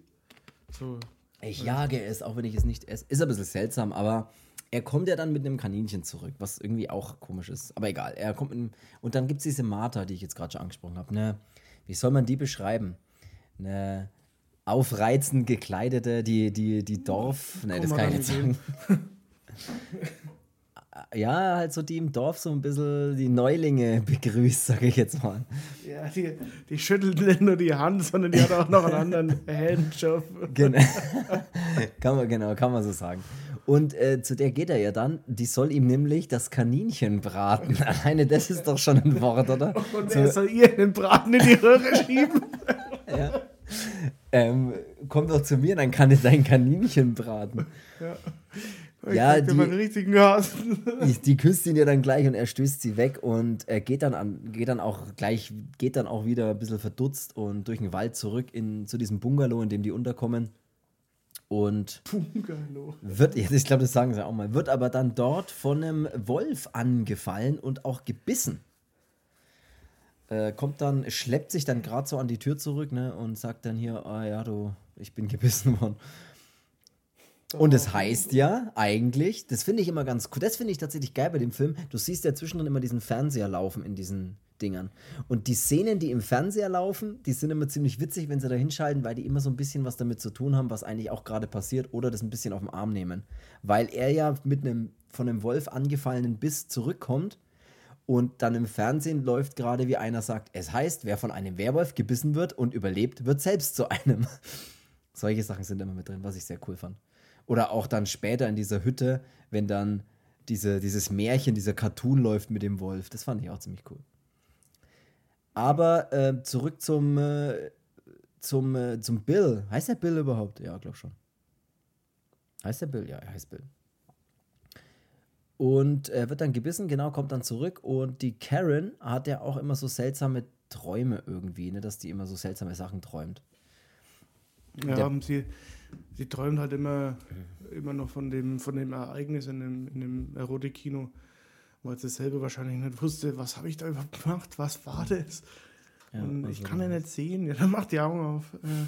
So, Ich jage es, auch wenn ich es nicht esse. Ist ein bisschen seltsam, aber er kommt ja dann mit einem Kaninchen zurück, was irgendwie auch komisch ist. Aber egal, er kommt mit einem, Und dann gibt es diese Martha, die ich jetzt gerade schon angesprochen habe. Ne, wie soll man die beschreiben? Eine aufreizend gekleidete, die, die, die Dorf. Ne, das kann ich nicht sagen. Ja, halt so die im Dorf so ein bisschen die Neulinge begrüßt, sage ich jetzt mal. ja, die, die schüttelt nicht nur die Hand, sondern die hat auch noch einen anderen Handjob. Genau. kann man, genau, kann man so sagen. Und äh, zu der geht er ja dann, die soll ihm nämlich das Kaninchen braten. Alleine das ist doch schon ein Wort, oder? Und So, er soll ihr den Braten in die Röhre schieben. ja. ähm, komm doch zu mir, dann kann ich dein Kaninchen braten. Ich Ja, krieg dir die- richtigen Gas. Die, die küsst ihn ja dann gleich und er stößt sie weg und er geht dann an, geht dann auch gleich, geht dann auch wieder ein bisschen verdutzt und durch den Wald zurück in, zu diesem Bungalow, in dem die unterkommen. Und Bungalow. wird, ich glaube, das sagen sie auch mal, wird aber dann dort von einem Wolf angefallen und auch gebissen. Äh, kommt dann, schleppt sich dann gerade so an die Tür zurück ne, und sagt dann hier, ah ja, du, ich bin gebissen worden. Und es heißt ja eigentlich, das finde ich immer ganz cool, das finde ich tatsächlich geil bei dem Film, du siehst ja zwischendrin immer diesen Fernseher laufen in diesen Dingern. Und die Szenen, die im Fernseher laufen, die sind immer ziemlich witzig, wenn sie da hinschalten, weil die immer so ein bisschen was damit zu tun haben, was eigentlich auch gerade passiert, oder das ein bisschen auf den Arm nehmen. Weil er ja mit einem von einem Wolf angefallenen Biss zurückkommt und dann im Fernsehen läuft gerade, wie einer sagt, es heißt, wer von einem Werwolf gebissen wird und überlebt, wird selbst zu einem. Solche Sachen sind immer mit drin, was ich sehr cool fand. Oder auch dann später in dieser Hütte, wenn dann diese, dieses Märchen, dieser Cartoon läuft mit dem Wolf. Das fand ich auch ziemlich cool. Aber äh, zurück zum, äh, zum, äh, zum Bill. Heißt der Bill überhaupt? Ja, glaub schon. Heißt der Bill? Ja, er heißt Bill. Und er wird dann gebissen, genau, kommt dann zurück. Und die Karen hat ja auch immer so seltsame Träume irgendwie, ne? dass die immer so seltsame Sachen träumt. Ja, und sie, sie träumt halt immer, immer noch von dem, von dem Ereignis in dem, in dem Erotik-Kino, weil sie selber wahrscheinlich nicht wusste, was habe ich da überhaupt gemacht, was war das? Ja, und ich also kann ja nicht sehen. Ja, dann macht die Augen auf. Äh,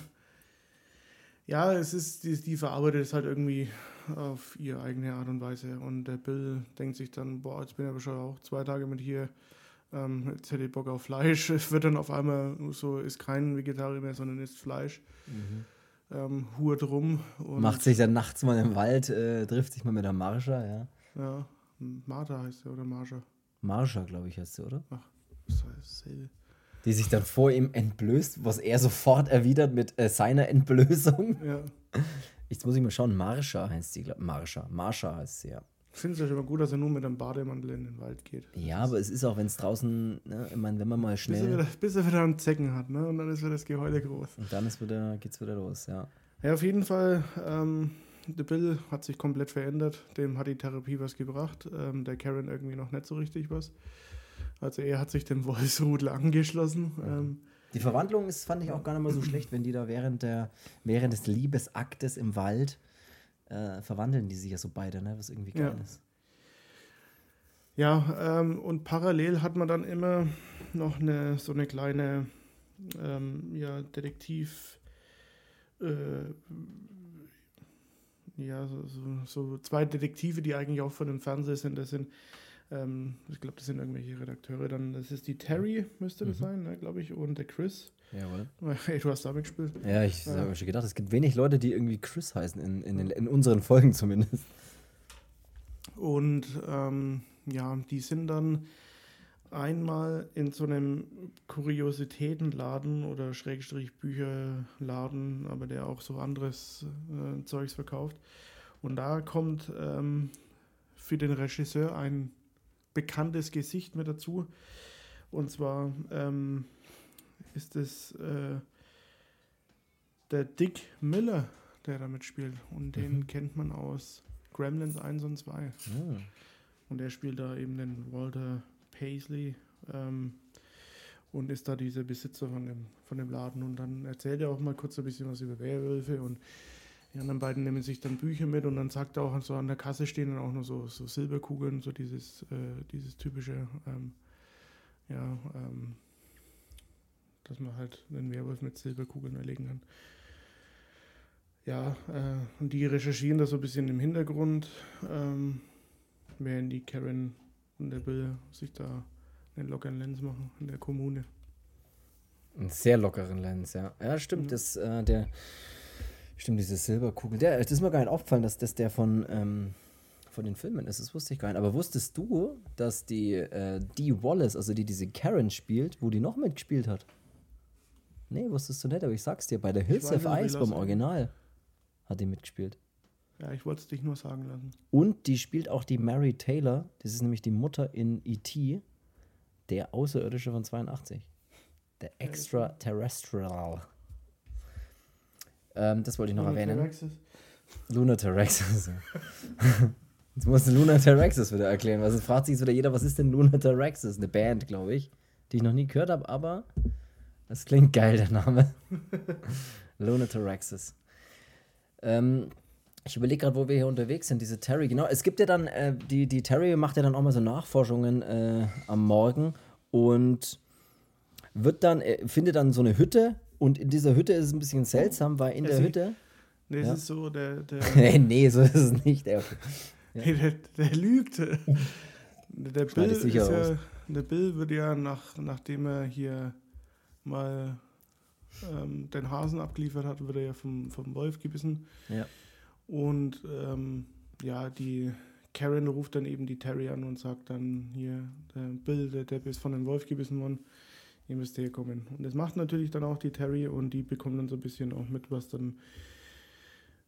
ja, es ist, die, die verarbeitet es halt irgendwie auf ihre eigene Art und Weise. Und der Bill denkt sich dann, boah, jetzt bin ich aber schon auch zwei Tage mit hier. Ähm, jetzt hätte ich Bock auf Fleisch. Es wird dann auf einmal so, ist kein Vegetarier mehr, sondern isst Fleisch. Ähm, hurt rum. Und. Macht sich dann nachts mal im Wald, äh, trifft sich mal mit der Marsha, ja. Ja, Martha heißt sie oder Marsha. Marsha, glaube ich, heißt sie, oder? Das ist dasselbe. Die sich dann vor ihm entblößt, was er sofort erwidert mit äh, seiner Entblößung. Ja. Jetzt muss ich mal schauen, Marsha heißt sie, glaube Marsha. Marsha heißt sie, ja. Ich finde es ja schon mal gut, dass er nur mit einem Bademantel in den Wald geht. Ja, aber es ist auch, wenn es draußen, ne, ich meine, wenn man mal Bis er, schnell. wieder, bis er wieder einen Zecken hat, ne? Und dann ist wieder das Geheule groß. Und dann ist wieder, geht's wieder los, ja. Ja, auf jeden Fall, ähm, der Bill hat sich komplett verändert. Dem hat die Therapie was gebracht. Ähm, der Karen irgendwie noch nicht so richtig was. Also er hat sich dem Wolfsrudel angeschlossen. Ähm, Die Verwandlung ist, fand ich auch gar nicht mal so schlecht, wenn die da während, der, während des Liebesaktes im Wald äh, verwandeln die sich ja so beide, ne? Was irgendwie geil Ja. ist. ja, ähm, und parallel hat man dann immer noch eine so eine kleine ähm, ja, Detektiv. Äh, ja, so, so, so zwei Detektive, die eigentlich auch von dem Fernseher sind. Ähm, ich glaube, das sind irgendwelche Redakteure. Dann, das ist die Terry, müsste das sein, ne, glaube ich, und der Chris. Jawohl. Hey, du hast da mitgespielt. Ja, ich Ja. habe mir schon gedacht, es gibt wenig Leute, die irgendwie Chris heißen, in, in, den, in unseren Folgen zumindest. Und ähm, ja, die sind dann einmal in so einem Kuriositätenladen oder Schrägstrich Bücherladen, aber der auch so anderes äh, Zeugs verkauft. Und da kommt ähm, für den Regisseur ein bekanntes Gesicht mit dazu. Und zwar ähm, ist es äh, der Dick Miller, der da mitspielt. Und den Mhm. kennt man aus Gremlins 1 und 2. Hm. Und er spielt da eben den Walter Paisley ähm, und ist da dieser Besitzer von dem, von dem Laden. Und dann erzählt er auch mal kurz ein bisschen was über Werwölfe und die anderen beiden nehmen sich dann Bücher mit und dann sagt er auch so an der Kasse stehen dann auch noch so, so Silberkugeln, so dieses, äh, dieses typische, ähm, ja, ähm, dass man halt einen Werwolf mit Silberkugeln erlegen kann. Ja, äh, und die recherchieren das so ein bisschen im Hintergrund, ähm, während die Karen und der Bill sich da einen lockeren Lens machen in der Kommune. Einen sehr lockeren Lens, ja. Ja, stimmt, Mhm. das, äh, der, stimmt, diese Silberkugel. Der, das ist mir gar nicht aufgefallen, dass das der von, ähm, von den Filmen ist. Das wusste ich gar nicht. Aber wusstest du, dass die, äh, die Wallace, also die diese Karen spielt, wo die noch mitgespielt hat? Nee, wusstest du nicht, aber ich sag's dir, bei der Hills of Ice beim Original hat die mitgespielt. Ja, ich wollte es dich nur sagen lassen. Und die spielt auch die Mary Taylor, das ist nämlich die Mutter in E.T., der Außerirdische von 82. Der Extraterrestrial. Ähm, das wollte ich noch erwähnen. Terraxes. Lunataraxis. Jetzt musst du Lunataraxis wieder erklären. Ist, fragt sich jetzt wieder jeder, was ist denn Lunataraxis? Eine Band, glaube ich, die ich noch nie gehört habe, aber das klingt geil, der Name. Lunataraxis. Ähm, ich überlege gerade, wo wir hier unterwegs sind. Diese Terry, genau. Es gibt ja dann, äh, die, die Terry macht ja dann auch mal so Nachforschungen äh, am Morgen und wird dann, äh, findet dann so eine Hütte und in dieser Hütte ist es ein bisschen seltsam, weil in Ja, der sie- Hütte. Nee, es Ja. ist so, der, der, nee, nee, so ist es nicht. Ey, okay. nee, der, der lügt. Der Bill, ist ja, der Bill wird ja, nach, nachdem er hier mal ähm, den Hasen abgeliefert hat, wird er ja vom, vom Wolf gebissen. Ja. Und ähm, ja, die Karen ruft dann eben die Terry an und sagt dann hier, der Bill, der Depp ist von dem Wolf gebissen worden, ihr müsst herkommen. Und das macht natürlich dann auch die Terry und die bekommt dann so ein bisschen auch mit, was dann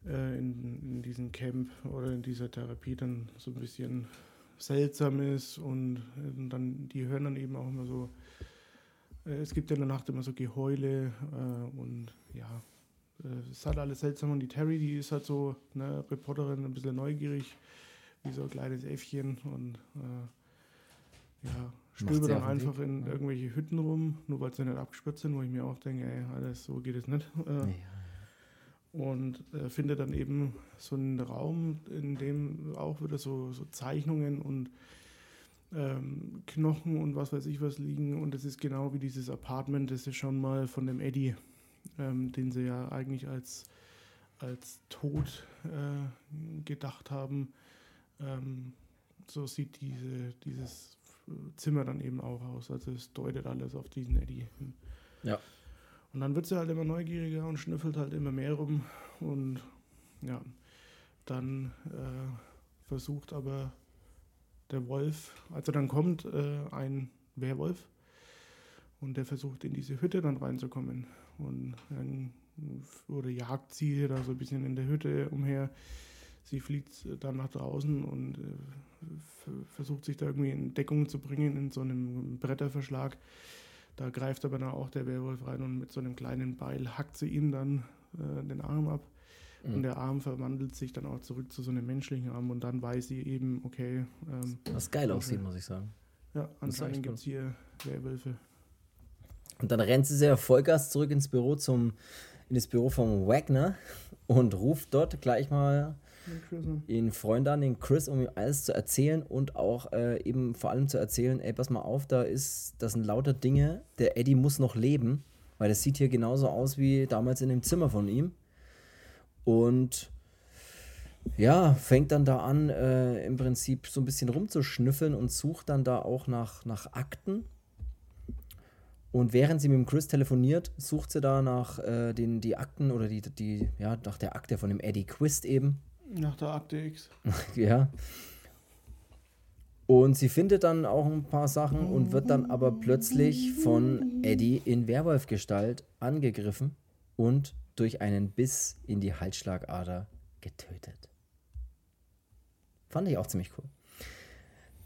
äh, in, in diesem Camp oder in dieser Therapie dann so ein bisschen seltsam ist und, äh, dann, die hören dann eben auch immer so, äh, es gibt ja in der Nacht immer so Geheule äh, und ja, äh, es ist halt alles seltsam und die Terry, die ist halt so eine Reporterin, ein bisschen neugierig, wie so ein kleines Äffchen und äh, ja, stöbert sie dann einfach Weg, in ja. irgendwelche Hütten rum, nur weil sie nicht abgespürt sind, wo ich mir auch denke, ey, alles so geht es nicht. Äh, Ja. und äh, findet dann eben so einen Raum, in dem auch wieder so, so Zeichnungen und ähm, Knochen und was weiß ich was liegen. Und das ist genau wie dieses Apartment, das ist schon mal von dem Eddie, ähm, den sie ja eigentlich als, als tot äh, gedacht haben. Ähm, so sieht diese, dieses Zimmer dann eben auch aus. Also es deutet alles auf diesen Eddie hin. Ja. Und dann wird sie halt immer neugieriger und schnüffelt halt immer mehr rum. Und ja, dann äh, versucht aber der Wolf, also dann kommt äh, ein Werwolf und der versucht in diese Hütte dann reinzukommen. Und dann oder jagt sie da so ein bisschen in der Hütte umher. Sie fliegt dann nach draußen und äh, versucht sich da irgendwie in Deckung zu bringen in so einem Bretterverschlag. Da greift aber dann auch der Werwolf rein und mit so einem kleinen Beil hackt sie ihm dann äh, den Arm ab. Mhm. Und der Arm verwandelt sich dann auch zurück zu so einem menschlichen Arm und dann weiß sie eben, okay. Ähm, Was geil aussieht, muss ich sagen. Ja, anscheinend gibt es hier Werwölfe. Und dann rennt sie sehr Vollgas zurück ins Büro zum, in das Büro von Wagner und ruft dort gleich mal ihren Freund an, den Chris, um ihm alles zu erzählen und auch äh, eben vor allem zu erzählen, ey, pass mal auf, da ist, das sind lauter Dinge, der Eddie muss noch leben, weil das sieht hier genauso aus wie damals in dem Zimmer von ihm. Und ja, fängt dann da an, äh, im Prinzip so ein bisschen rumzuschnüffeln und sucht dann da auch nach, nach Akten. Und während sie mit dem Chris telefoniert, sucht sie da nach äh, den, die Akten oder die, die, ja, nach der Akte von dem Eddie Quist eben. Nach der Akte X. ja. Und sie findet dann auch ein paar Sachen und wird dann aber plötzlich von Eddie in Werwolfgestalt angegriffen und durch einen Biss in die Halsschlagader getötet. Fand ich auch ziemlich cool.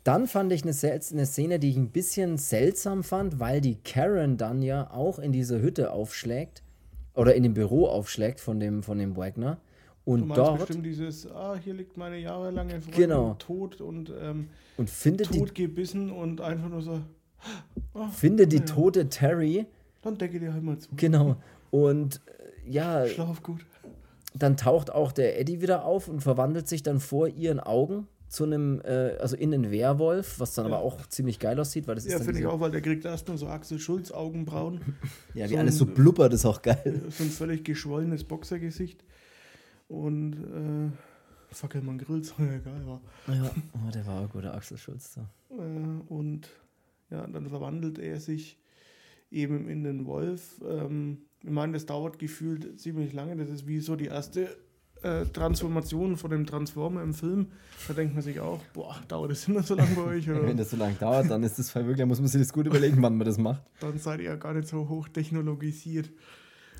Dann fand ich eine, eine, Szene, die ich ein bisschen seltsam fand, weil die Karen dann ja auch in dieser Hütte aufschlägt oder in dem Büro aufschlägt von dem, von dem Wagner. Und du dort. bestimmt dieses, ah, hier liegt meine jahrelange Freundin genau. tot und, ähm, und findet tot die, gebissen und einfach nur so. Oh, finde die ja. tote Terry. Dann decke dir halt mal zu. Genau. Und äh, ja. Schlaf gut. Dann taucht auch der Eddie wieder auf und verwandelt sich dann vor ihren Augen zu einem, äh, also in den Werwolf, was dann ja. aber auch ziemlich geil aussieht, weil das ja, ist. Ja, finde ich auch, weil der kriegt erst nur so Axel Schulz Augenbrauen. ja, wie so alles so blubbert, ist auch geil. So ein völlig geschwollenes Boxergesicht. Und äh, Fackelmann Grill, so egal war. Ja, oh, der war auch gut, der Axel Schulz. So. Äh, und ja, dann verwandelt er sich eben in den Wolf. Ähm, ich meine, das dauert gefühlt ziemlich lange. Das ist wie so die erste äh, Transformation von dem Transformer im Film. Da denkt man sich auch, boah, dauert das immer so lange bei euch? Oder? Wenn das so lange dauert, dann ist das wirklich, da muss man sich das gut überlegen, wann man das macht. Dann seid ihr ja gar nicht so hoch technologisiert.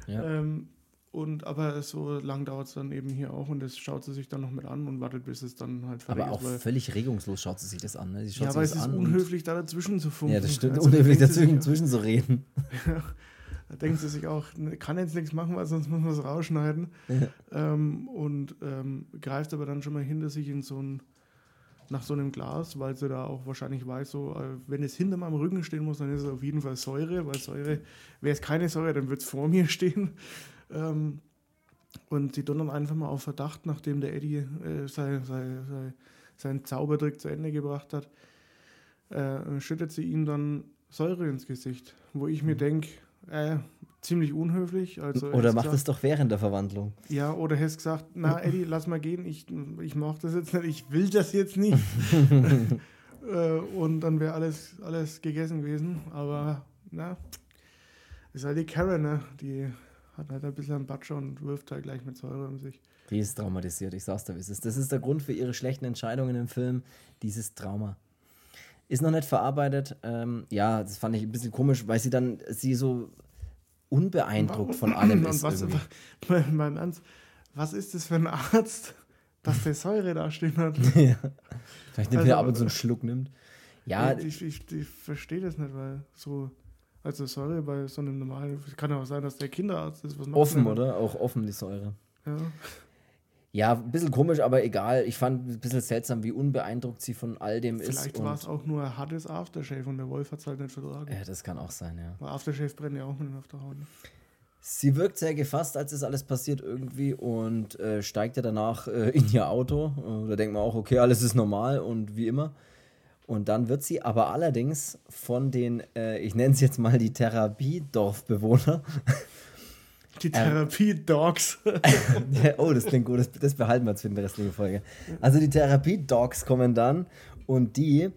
Ja. Ähm, und aber so lang dauert es dann eben hier auch und das schaut sie sich dann noch mit an und wartet, bis es dann halt fertig aber ist. Aber auch völlig regungslos schaut sie sich das an. Ne? ja, aber es ist unhöflich, da dazwischen zu funken. Ja, das stimmt, also, unhöflich dazwischen zu reden. Ja, da denkt sie sich auch, ne, kann jetzt nichts machen, weil sonst muss man es rausschneiden. Ja. Ähm, und ähm, greift aber dann schon mal hinter sich in so ein, nach so einem Glas, weil sie da auch wahrscheinlich weiß, so, äh, wenn es hinter meinem Rücken stehen muss, dann ist es auf jeden Fall Säure, weil Säure, wäre es keine Säure, dann wird es vor mir stehen. Ähm, und sie dann einfach mal auf Verdacht, nachdem der Eddie äh, sein, sein, sein, seinen Zaubertrick zu Ende gebracht hat, äh, schüttet sie ihm dann Säure ins Gesicht. Wo ich mir denke, äh, ziemlich unhöflich. Also oder macht es doch während der Verwandlung. Ja, oder hättest gesagt, na Eddie, lass mal gehen, ich, ich mache das jetzt nicht, ich will das jetzt nicht. äh, und dann wäre alles, alles gegessen gewesen. Aber na, ist halt die Karen, ne? die hat halt ein bisschen einen Batscher und wirft halt gleich mit Säure um sich. Die ist traumatisiert, ich sag's dir, wie es ist. Das ist der Grund für ihre schlechten Entscheidungen im Film, dieses Trauma. Ist noch nicht verarbeitet. Ähm, ja, das fand ich ein bisschen komisch, weil sie dann, sie so unbeeindruckt von allem ist. Was, mein Ernst, was ist das für ein Arzt, dass der Säure da stehen hat? ja. Vielleicht nimmt also, er ab und zu einen Schluck nimmt. Ja. Ich, ich, ich verstehe das nicht, weil so also Säure bei so einem normalen, kann ja auch sein, dass der Kinderarzt ist. offen, oder? Auch offen die Säure. Ja. Ja, ein bisschen komisch, aber egal. Ich fand ein bisschen seltsam, wie unbeeindruckt sie von all dem Vielleicht ist. Vielleicht war es auch nur ein hartes Aftershave und der Wolf hat es halt nicht vertragen. Ja, das kann auch sein, ja. Weil Aftershave brennt ja auch mit auf der Haut. Sie wirkt sehr gefasst, als das alles passiert irgendwie und äh, steigt ja danach äh, in ihr Auto. Äh, da denkt man auch, okay, alles ist normal und wie immer. Und dann wird sie aber allerdings von den, äh, ich nenne es jetzt mal die Therapiedorfbewohner. Die Therapie-Dogs. oh, das klingt gut, das, das behalten wir jetzt für die restliche Folge. Also die Therapie-Dogs kommen dann und die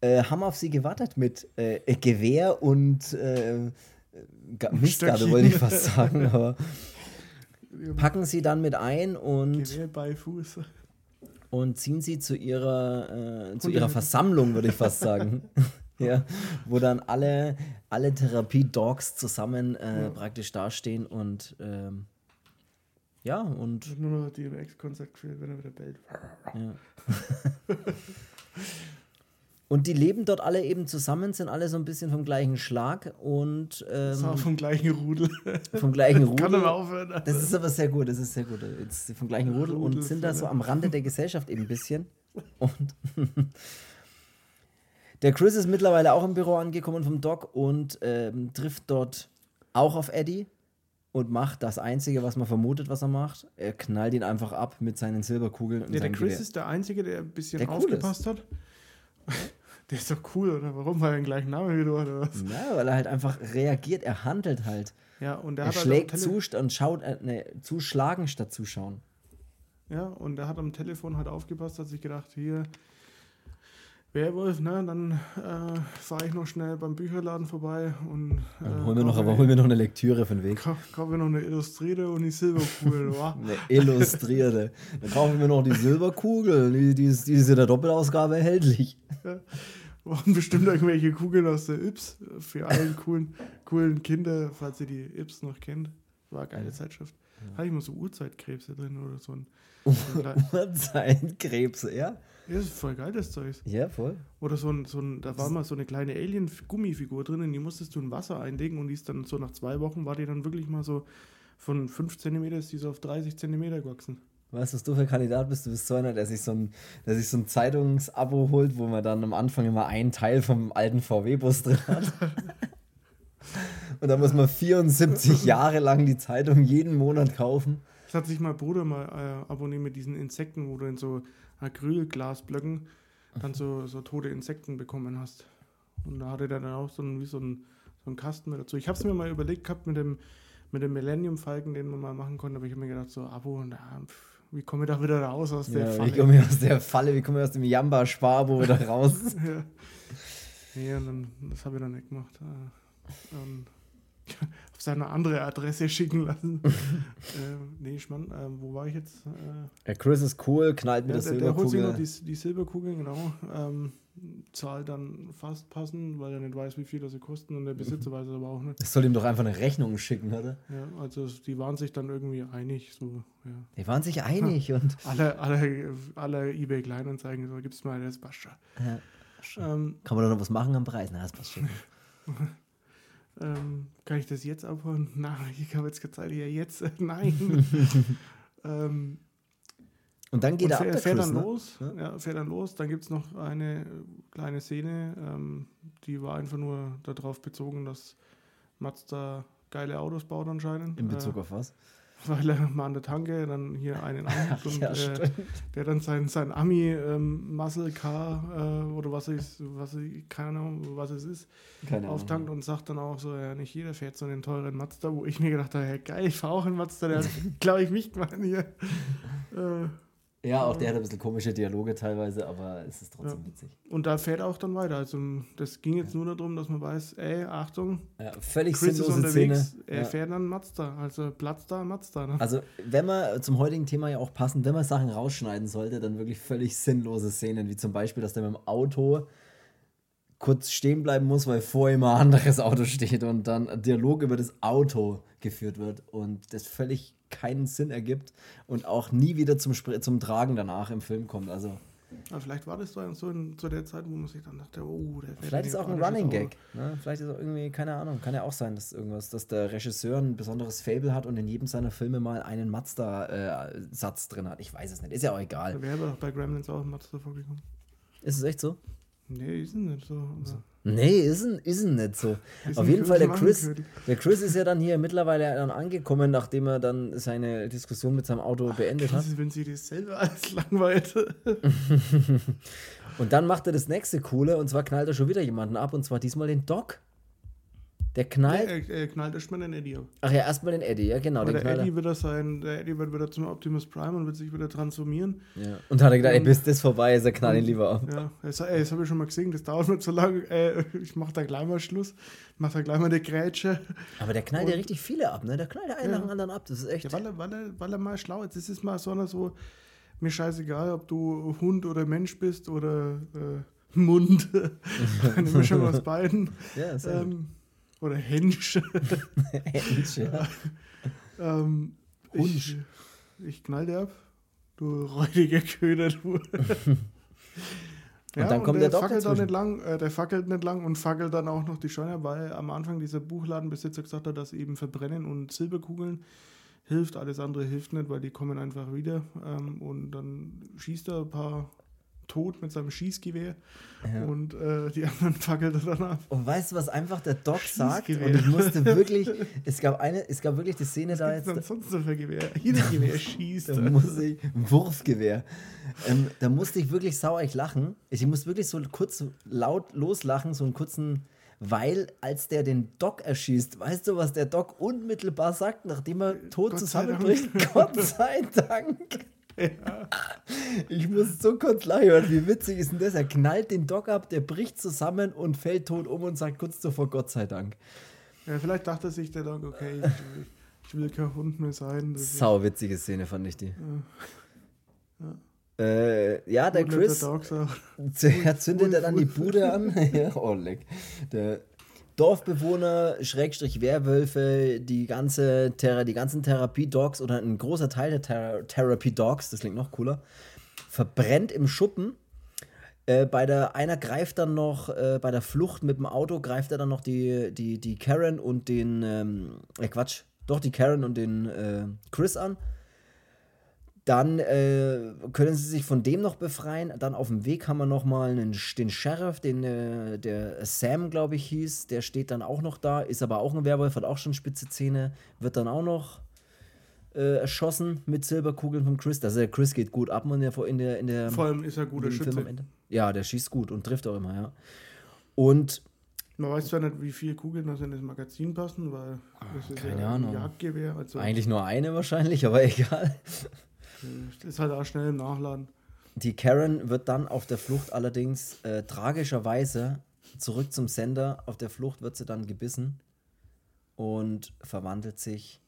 äh, haben auf sie gewartet mit äh, Gewehr und äh, Mistgabel, wollte ich fast sagen, aber packen sie dann mit ein und Gewehr bei Fuß. Und ziehen sie zu ihrer, äh, zu ihrer Versammlung, würde ich fast sagen. ja, wo dann alle, alle Therapie-Dogs zusammen äh, Ja. praktisch dastehen und ähm, ja, und nur noch die Ex-Konzert wenn er wieder bellt. Ja. Und die leben dort alle eben zusammen, sind alle so ein bisschen vom gleichen Schlag und Das war ähm, vom gleichen Rudel. vom gleichen Kann Rudel. aber aufhören. Das ist aber sehr gut, das ist sehr gut. Jetzt vom gleichen Rudel und Rudel, sind da so am Rande der Gesellschaft eben ein bisschen. Und der Chris ist mittlerweile auch im Büro angekommen vom Doc und ähm, trifft dort auch auf Eddie und macht das Einzige, was man vermutet, was er macht. Er knallt ihn einfach ab mit seinen Silberkugeln und Ja, der Chris Gewehr. ist der Einzige, der ein bisschen Der cool aufgepasst hat. Der ist doch cool, oder? Warum? Weil er den gleichen Namen wie du oder was? Ja, weil er halt einfach reagiert, er handelt halt. Ja, und Er hat halt schlägt am zu und schaut, äh, ne, zuschlagen statt zuschauen. Ja, und er hat am Telefon halt aufgepasst, hat sich gedacht, hier, Werwolf, ne, dann äh, fahre ich noch schnell beim Bücherladen vorbei und Dann äh, hol mir noch, kaufe aber mir- hol mir noch eine Lektüre den Weg. kau- kaufe mir noch eine Illustrierte und die Silberkugel, wa? Eine illustrierte. Dann kaufen wir noch die Silberkugel. Die, die, ist, die ist in der Doppelausgabe erhältlich. Und bestimmt irgendwelche Kugeln aus der Yps für alle coolen, coolen Kinder, falls ihr die Yps noch kennt. War eine geile Zeitschrift. Hatte ich mal so Uhrzeitkrebse drin oder so ein. Uhrzeitkrebse, ja? ja, das ist voll geil, das Zeug. Ja, voll. Oder so ein, so ein, da war mal so eine kleine Alien-Gummifigur drin, in die musstest du in Wasser einlegen und die ist dann so nach zwei Wochen war die dann wirklich mal so von 5 cm ist die so auf 30 cm gewachsen. Weißt du, was du für ein Kandidat bist? Du bist so einer, der sich so ein, der sich so ein Zeitungsabo holt, wo man dann am Anfang immer einen Teil vom alten VW-Bus drin hat. Und dann muss man 74 Jahre lang die Zeitung jeden Monat kaufen. Das hat sich mein Bruder mal äh, abonniert mit diesen Insekten, wo du in so Acrylglasblöcken dann so, so tote Insekten bekommen hast. Und da hatte der dann auch so einen, wie so einen, so einen Kasten mit dazu. Ich habe es mir mal überlegt gehabt mit dem, mit dem Millennium Falken, den man mal machen konnte, aber ich habe mir gedacht, so Abo, na, pf, wie komme ich da wieder raus aus der Ja, Falle? wie komme ich aus der Falle, wie komme ich aus dem Jamba-Sparbo wieder raus? ja. Nee, und dann, das habe ich dann nicht gemacht. Äh, und auf seine andere Adresse schicken lassen. äh, nee, ich mein, äh, wo war ich jetzt? Äh, Der Chris ist cool, knallt mit ja, der der, der holt sich noch Silberkugel. die, die Silberkugel, genau. Ähm, zahlt dann fast passend, weil er nicht weiß, wie viel das sie kosten und der Besitzer weiß es aber auch nicht. Das soll ihm doch einfach eine Rechnung schicken, oder? Ja, also die waren sich dann irgendwie einig. So, ja. Die waren sich einig und. Alle, alle, alle eBay Kleinanzeigen, so gibt's mal das passt schon. Ja. Ähm, Kann man da noch was machen am Preis? Na, das passt schon. Ähm, kann ich das jetzt abhauen? Nein, ich habe jetzt Zeit. Ja, jetzt? Nein. ähm, Und dann geht und er ab, fährt, der fährt Chris, dann ne? los. Ja. fährt dann los. Dann gibt es noch eine kleine Szene, ähm, die war einfach nur darauf bezogen, dass Mazda geile Autos baut anscheinend. In Bezug äh, auf was? Weil er mal an der Tanke dann hier einen angibt und ja, äh, der dann sein, sein Ami ähm, Muscle Car äh, oder was ist, was ich, keine Ahnung, was es ist, auftankt und sagt dann auch so, ja, nicht jeder fährt so einen teuren Mazda, wo ich mir gedacht habe, ja geil, ich fahre auch einen Mazda, der hat, glaube ich, mich gemeint hier. Äh, Ja, auch der hat ein bisschen komische Dialoge teilweise, aber es ist trotzdem Ja. witzig. und da fährt er auch dann weiter. Also das ging jetzt nur darum, dass man weiß, ey, Achtung, Ja, völlig Chris ist sinnlose unterwegs, Szene. er Ja. fährt dann Mazda, also Platz da, Mazda. Ne? Also, wenn man zum heutigen Thema ja auch passend, wenn man Sachen rausschneiden sollte, dann wirklich völlig sinnlose Szenen, wie zum Beispiel, dass der mit dem Auto kurz stehen bleiben muss, weil vor ihm ein anderes Auto steht und dann ein Dialog über das Auto geführt wird und das völlig keinen Sinn ergibt und auch nie wieder zum, Spr zum Tragen danach im Film kommt. Also, Aber vielleicht war das so, so in, zu der Zeit, wo man sich dann dachte, oh, der vielleicht ist auch ein Running. Gag. Ne? Vielleicht ist auch irgendwie, keine Ahnung, kann ja auch sein, dass irgendwas, dass der Regisseur ein besonderes Fable hat und in jedem seiner Filme mal einen Mazda-Satz drin hat. Ich weiß es nicht, ist ja auch egal. Wäre doch bei Gremlins auch ein Mazda vorgekommen. Ist es echt so? Nee, ist nicht so. Aber Nee, ist ein, ist nicht so. Ist Auf jeden Fall, der Chris, der Chris ist ja dann hier mittlerweile dann angekommen, nachdem er dann seine Diskussion mit seinem Auto beendet hat. Was ist, wenn sie das selber alles langweilt? Und dann macht er das nächste Coole und zwar knallt er schon wieder jemanden ab und zwar diesmal den Doc. Der knallt. er, er knallt erstmal den Eddie ab. Ach ja, erstmal den Eddie, ja genau. Der er. Eddie, wird er sein, der Eddie wird wieder zum Optimus Prime und wird sich wieder transformieren. Ja. Und dann hat er gedacht, ey, bis das vorbei ist, er knallt ihn lieber ab. Ja, ey, das habe ich schon mal gesehen, das dauert nicht so lange. Ich mache da gleich mal Schluss. Mach da gleich mal eine Grätsche. Aber der knallt ja richtig viele ab, ne? Der knallt ja einen nach dem anderen ab. Das ist echt. Ja, weil, er, weil, er, weil er mal schlau ist. Das ist mal so einer so, mir scheißegal, ob du Hund oder Mensch bist oder äh, Mund. Eine Mischung aus beiden. Ja, sehr. Ähm, oder Hensch. Mensch, ja. ähm, ich, ich knall dir ab. Du räudiger Köder, du. und dann kommt der Doc fackelt dazwischen. nicht lang, äh, der fackelt nicht lang und fackelt dann auch noch die Scheune, weil am Anfang dieser Buchladenbesitzer gesagt hat, dass eben Verbrennen und Silberkugeln hilft, alles andere hilft nicht, weil die kommen einfach wieder. Ähm, und dann schießt er ein paar tot mit seinem Schießgewehr Ja. und äh, die anderen fackelt er dann ab. Und weißt du, was einfach der Doc sagt? Und ich musste wirklich, es gab eine, es gab wirklich die Szene da Was jetzt. gibt's denn sonst noch für Gewehr? Jedes Gewehr schießt. Da muss ich, Wurfgewehr. Ähm, da musste ich wirklich sauerig lachen. Ich musste wirklich so kurz laut loslachen, so einen kurzen, weil als der den Doc erschießt, weißt du, was der Doc unmittelbar sagt, nachdem er tot zusammenbricht? Gott sei Dank. Ich muss so kurz lachen, wie witzig ist denn das? Er knallt den Doc ab, der bricht zusammen und fällt tot um und sagt kurz zuvor Gott sei Dank. Ja, vielleicht dachte sich der Doc, okay, ich, ich will kein Hund mehr sein. Sau witzige Szene fand ich die. Äh, ja, der Chris. Der Doc sagt, Er zündet er dann die Bude an. ja, oh, leck. Der Dorfbewohner, Schrägstrich Werwölfe, die, ganze Thera die ganzen Therapie-Dogs oder ein großer Teil der Thera Therapie-Dogs, das klingt noch cooler, verbrennt im Schuppen. Äh, bei der, einer greift dann noch, äh, bei der Flucht mit dem Auto greift er dann noch die, die, die Karen und den, ähm, äh, Quatsch, doch die Karen und den äh, Chris an. Dann äh, können sie sich von dem noch befreien. Dann auf dem Weg haben wir noch mal einen, den Sheriff, den äh, der Sam, glaube ich, hieß. Der steht dann auch noch da, ist aber auch ein Werwolf, hat auch schon spitze Zähne. Wird dann auch noch äh, erschossen mit Silberkugeln vom Chris. Also der Chris geht gut ab in der, in der, in der Vor allem ist er in guter Schütze. Ende. Ja, der schießt gut und trifft auch immer, ja. Und Man weiß zwar nicht, wie viele Kugeln noch in das Magazin passen, weil das ist keine ja ein Ahnung. Jagdgewehr. Also eigentlich nur eine wahrscheinlich, aber egal. Äh, ist halt auch schnell im Nachladen. Die Karen wird dann auf der Flucht allerdings äh, tragischerweise zurück zum Sender. Auf der Flucht wird sie dann gebissen und verwandelt sich.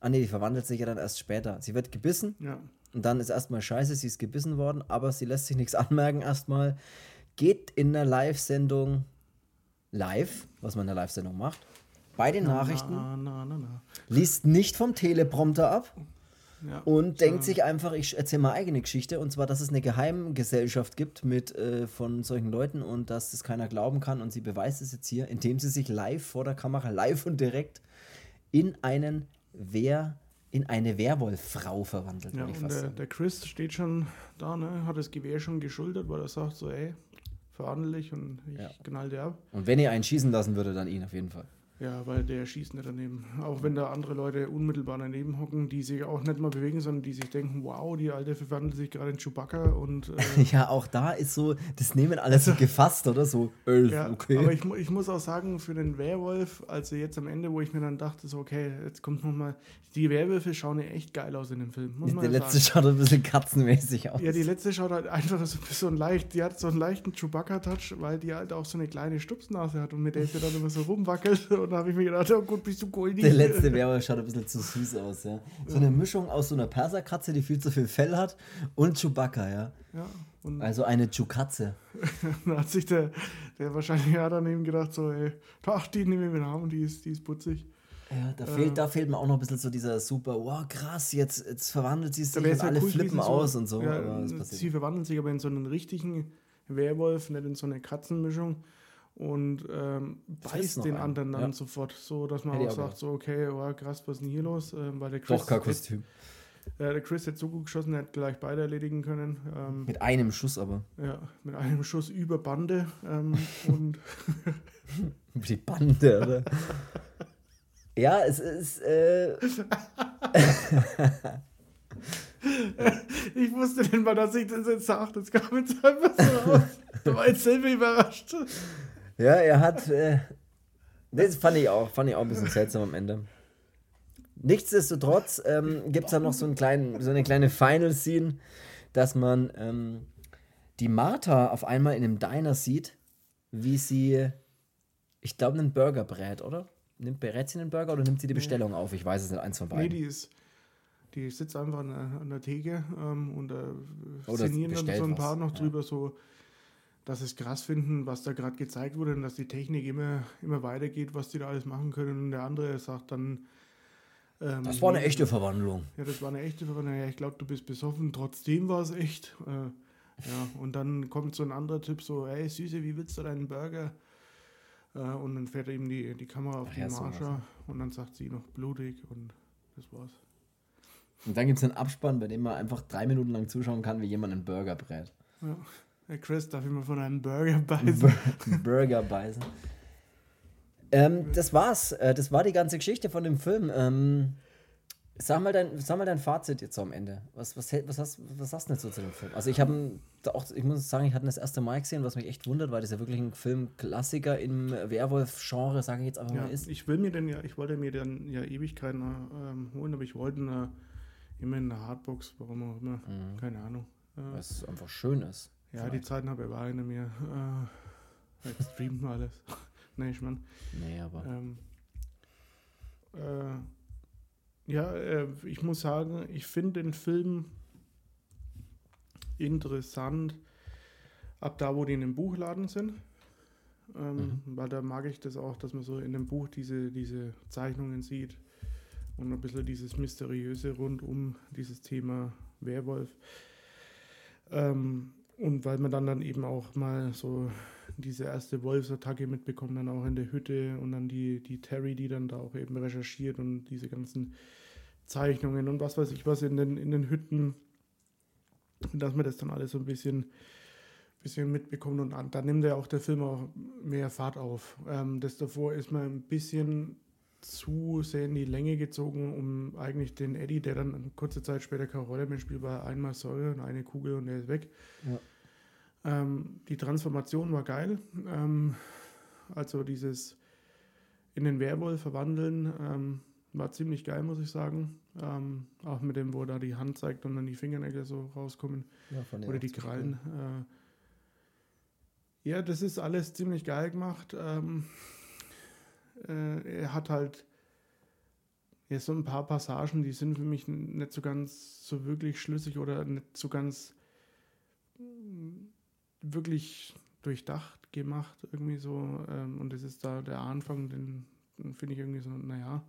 Ah nee, die verwandelt sich ja dann erst später. Sie wird gebissen Ja. und dann ist erstmal scheiße, sie ist gebissen worden, aber sie lässt sich nichts anmerken erstmal. Geht in der Live-Sendung live, was man in der Live-Sendung macht, bei den Nachrichten, Na, na, na, na. liest nicht vom Teleprompter ab, Ja. und denkt sich einfach, ich erzähle mal eigene Geschichte und zwar, dass es eine Geheimgesellschaft gibt mit äh, von solchen Leuten und dass das keiner glauben kann und sie beweist es jetzt hier, indem sie sich live vor der Kamera, live und direkt in einen Wehr, in eine Werwolffrau verwandelt, Ja, und der, der Chris steht schon da, ne, hat das Gewehr schon geschultert, weil er sagt so, ey, verhandle ich und ich Ja. knall dir ab. Und wenn ihr einen schießen lassen würde, dann ihn auf jeden Fall. Ja, weil der schießt nicht daneben. Auch wenn da andere Leute unmittelbar daneben hocken, die sich auch nicht mal bewegen, sondern die sich denken, wow, die Alte verwandelt sich gerade in Chewbacca und äh, Ja, auch da ist so, das nehmen alle so gefasst, oder? So, äh, ja, okay. aber ich, ich muss auch sagen, für den Werwolf, also jetzt am Ende, wo ich mir dann dachte, so, okay, jetzt kommt nochmal, die Werwölfe schauen ja echt geil aus in dem Film, muss man der ja letzte sagen. schaut ein bisschen katzenmäßig aus. Ja, die letzte schaut halt einfach so, so ein leicht, die hat so einen leichten Chewbacca-Touch, weil die halt auch so eine kleine Stupsnase hat und mit der sie dann immer so rumwackelt und da habe ich mir gedacht, oh gut, bist du goldig. Der letzte Werwolf schaut ein bisschen zu süß aus, ja. So eine Mischung aus so einer Perserkatze, die viel zu viel Fell hat, und Chewbacca, ja. Ja, und Also eine Chewkatze. dann hat sich der, der wahrscheinlich ja daneben gedacht, so, ey, ach, die nehme ich mit Arm, die ist, die ist putzig. Ja, da, fehlt, da fehlt mir auch noch ein bisschen so dieser super, wow, krass, jetzt, jetzt verwandelt sie sich Da und ja alle cool flippen gewesen, aus und so. Ja, sie verwandeln sich aber in so einen richtigen Werwolf, nicht in so eine Katzenmischung und ähm, beißt den einen, anderen dann ja. sofort, so dass man Hätte auch ich auch sagt, so, okay, oh, krass, was ist denn hier los? Ähm, weil der Chris Doch kein Kostüm. Äh, der Chris hat so gut geschossen, er hat gleich beide erledigen können. Ähm, Mit einem Schuss aber. ja, mit einem Schuss über Bande. Ähm, und Die Bande, oder? ja, es ist. Äh, ich wusste nicht mal, dass ich das jetzt sage. Das kam jetzt einfach so raus. Du war jetzt selber überrascht. Ja, er hat. Äh, das fand ich auch, fand ich auch ein bisschen seltsam am Ende. Nichtsdestotrotz ähm, gibt es da noch so, einen kleinen, so eine kleine Final-Scene, dass man ähm, die Martha auf einmal in einem Diner sieht, wie sie, ich glaube, einen Burger brät, oder? Nimmt, berät sie einen Burger oder nimmt sie die Bestellung auf? Ich weiß es nicht, eins von Nee, beiden. die ist. Die sitzt einfach an der, an der Theke ähm, und äh, Oh, sinnieren dann so ein was, paar noch ja. drüber, so, dass es krass finden, was da gerade gezeigt wurde und dass die Technik immer, immer weitergeht, was die da alles machen können. Und der andere sagt dann. ähm, das war eine echte Verwandlung. Ja, das war eine echte Verwandlung. Ja, ich glaube, du bist besoffen. Trotzdem war es echt. Äh, ja, und dann kommt so ein anderer Typ so, hey Süße, wie willst du deinen Burger? Äh, und dann fährt ihm die, die Kamera auf Ach die ja, Marsha und dann sagt sie noch blutig und das war's. Und dann gibt es einen Abspann, bei dem man einfach drei Minuten lang zuschauen kann, wie jemand einen Burger brät. Ja. Hey Chris, darf ich mal von einem Burger beißen? Burger beißen. Ähm, das war's. Äh, das war die ganze Geschichte von dem Film. Ähm, sag, mal dein, sag mal dein Fazit jetzt so am Ende. Was, was, was, hast, was hast du denn so zu dem Film? Also ich habe auch, ich muss sagen, ich hatte das erste Mal gesehen, was mich echt wundert, weil das ja wirklich ein Filmklassiker im Werwolf-Genre, sage ich jetzt einfach Ja, mal, ist. ich will mir den ja, ich wollte mir dann ja Ewigkeiten ähm, holen, aber ich wollte ihn äh, immer in der Hardbox, warum auch immer, Mhm. keine Ahnung. Äh, Weil es einfach schön ist. Ja, die Zeiten habe ich hinter mir. Äh, jetzt streamt man alles. nee, ich meine. Nee, aber. Ähm, äh, ja, äh, ich muss sagen, ich finde den Film interessant, ab da, wo die in dem Buchladen sind. Ähm, Weil da mag ich das auch, dass man so in dem Buch diese, diese Zeichnungen sieht und ein bisschen dieses Mysteriöse rund um dieses Thema Werwolf. Ähm, und weil man dann, dann eben auch mal so diese erste Wolfsattacke mitbekommt, dann auch in der Hütte und dann die, die Terry, die dann da auch eben recherchiert und diese ganzen Zeichnungen und was weiß ich was in den, in den Hütten, dass man das dann alles so ein bisschen, bisschen mitbekommt und an, dann nimmt ja auch der Film auch mehr Fahrt auf. Ähm, das davor ist man ein bisschen zu sehr in die Länge gezogen, um eigentlich den Eddie, der dann kurze Zeit später keine Rolle mehr spielt, war einmal Säure und eine Kugel und der ist weg. Ja. Ähm, die Transformation war geil. Ähm, also dieses in den Werwolf verwandeln ähm, war ziemlich geil, muss ich sagen. Ähm, auch mit dem, wo da die Hand zeigt und dann die Fingernägel so rauskommen. Ja, von Oder die Krallen. Äh, ja, das ist alles ziemlich geil gemacht. Ähm, äh, er hat halt ja, so ein paar Passagen, die sind für mich nicht so ganz so wirklich schlüssig oder nicht so ganz wirklich durchdacht gemacht, irgendwie so. Ähm, und das ist da der Anfang, den, den finde ich irgendwie so, naja.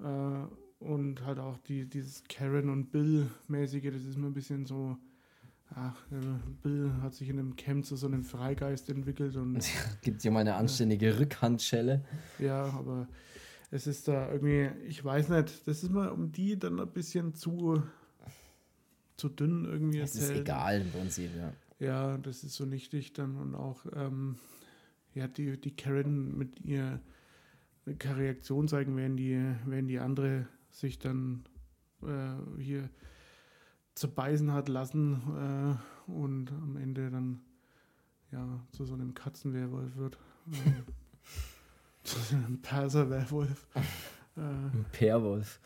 Äh, und halt auch die, dieses Karen und Bill-mäßige, das ist mir ein bisschen so, ach, äh, Bill hat sich in einem Camp zu so einem Freigeist entwickelt und Gibt dir mal eine anständige Rückhandschelle. ja, aber es ist da irgendwie, ich weiß nicht, das ist mal um die dann ein bisschen zu, zu dünn irgendwie Es ist egal im Prinzip, ja. Ja, das ist so nichtig dann und auch, ähm, ja, die, die Karen mit ihr keine Reaktion zeigen, während die, während die andere sich dann äh, hier zerbeißen hat lassen äh, und am Ende dann ja zu so einem Katzenwerwolf wird. Ähm, zu so einem Perserwerwolf. Äh, Ein Perwolf.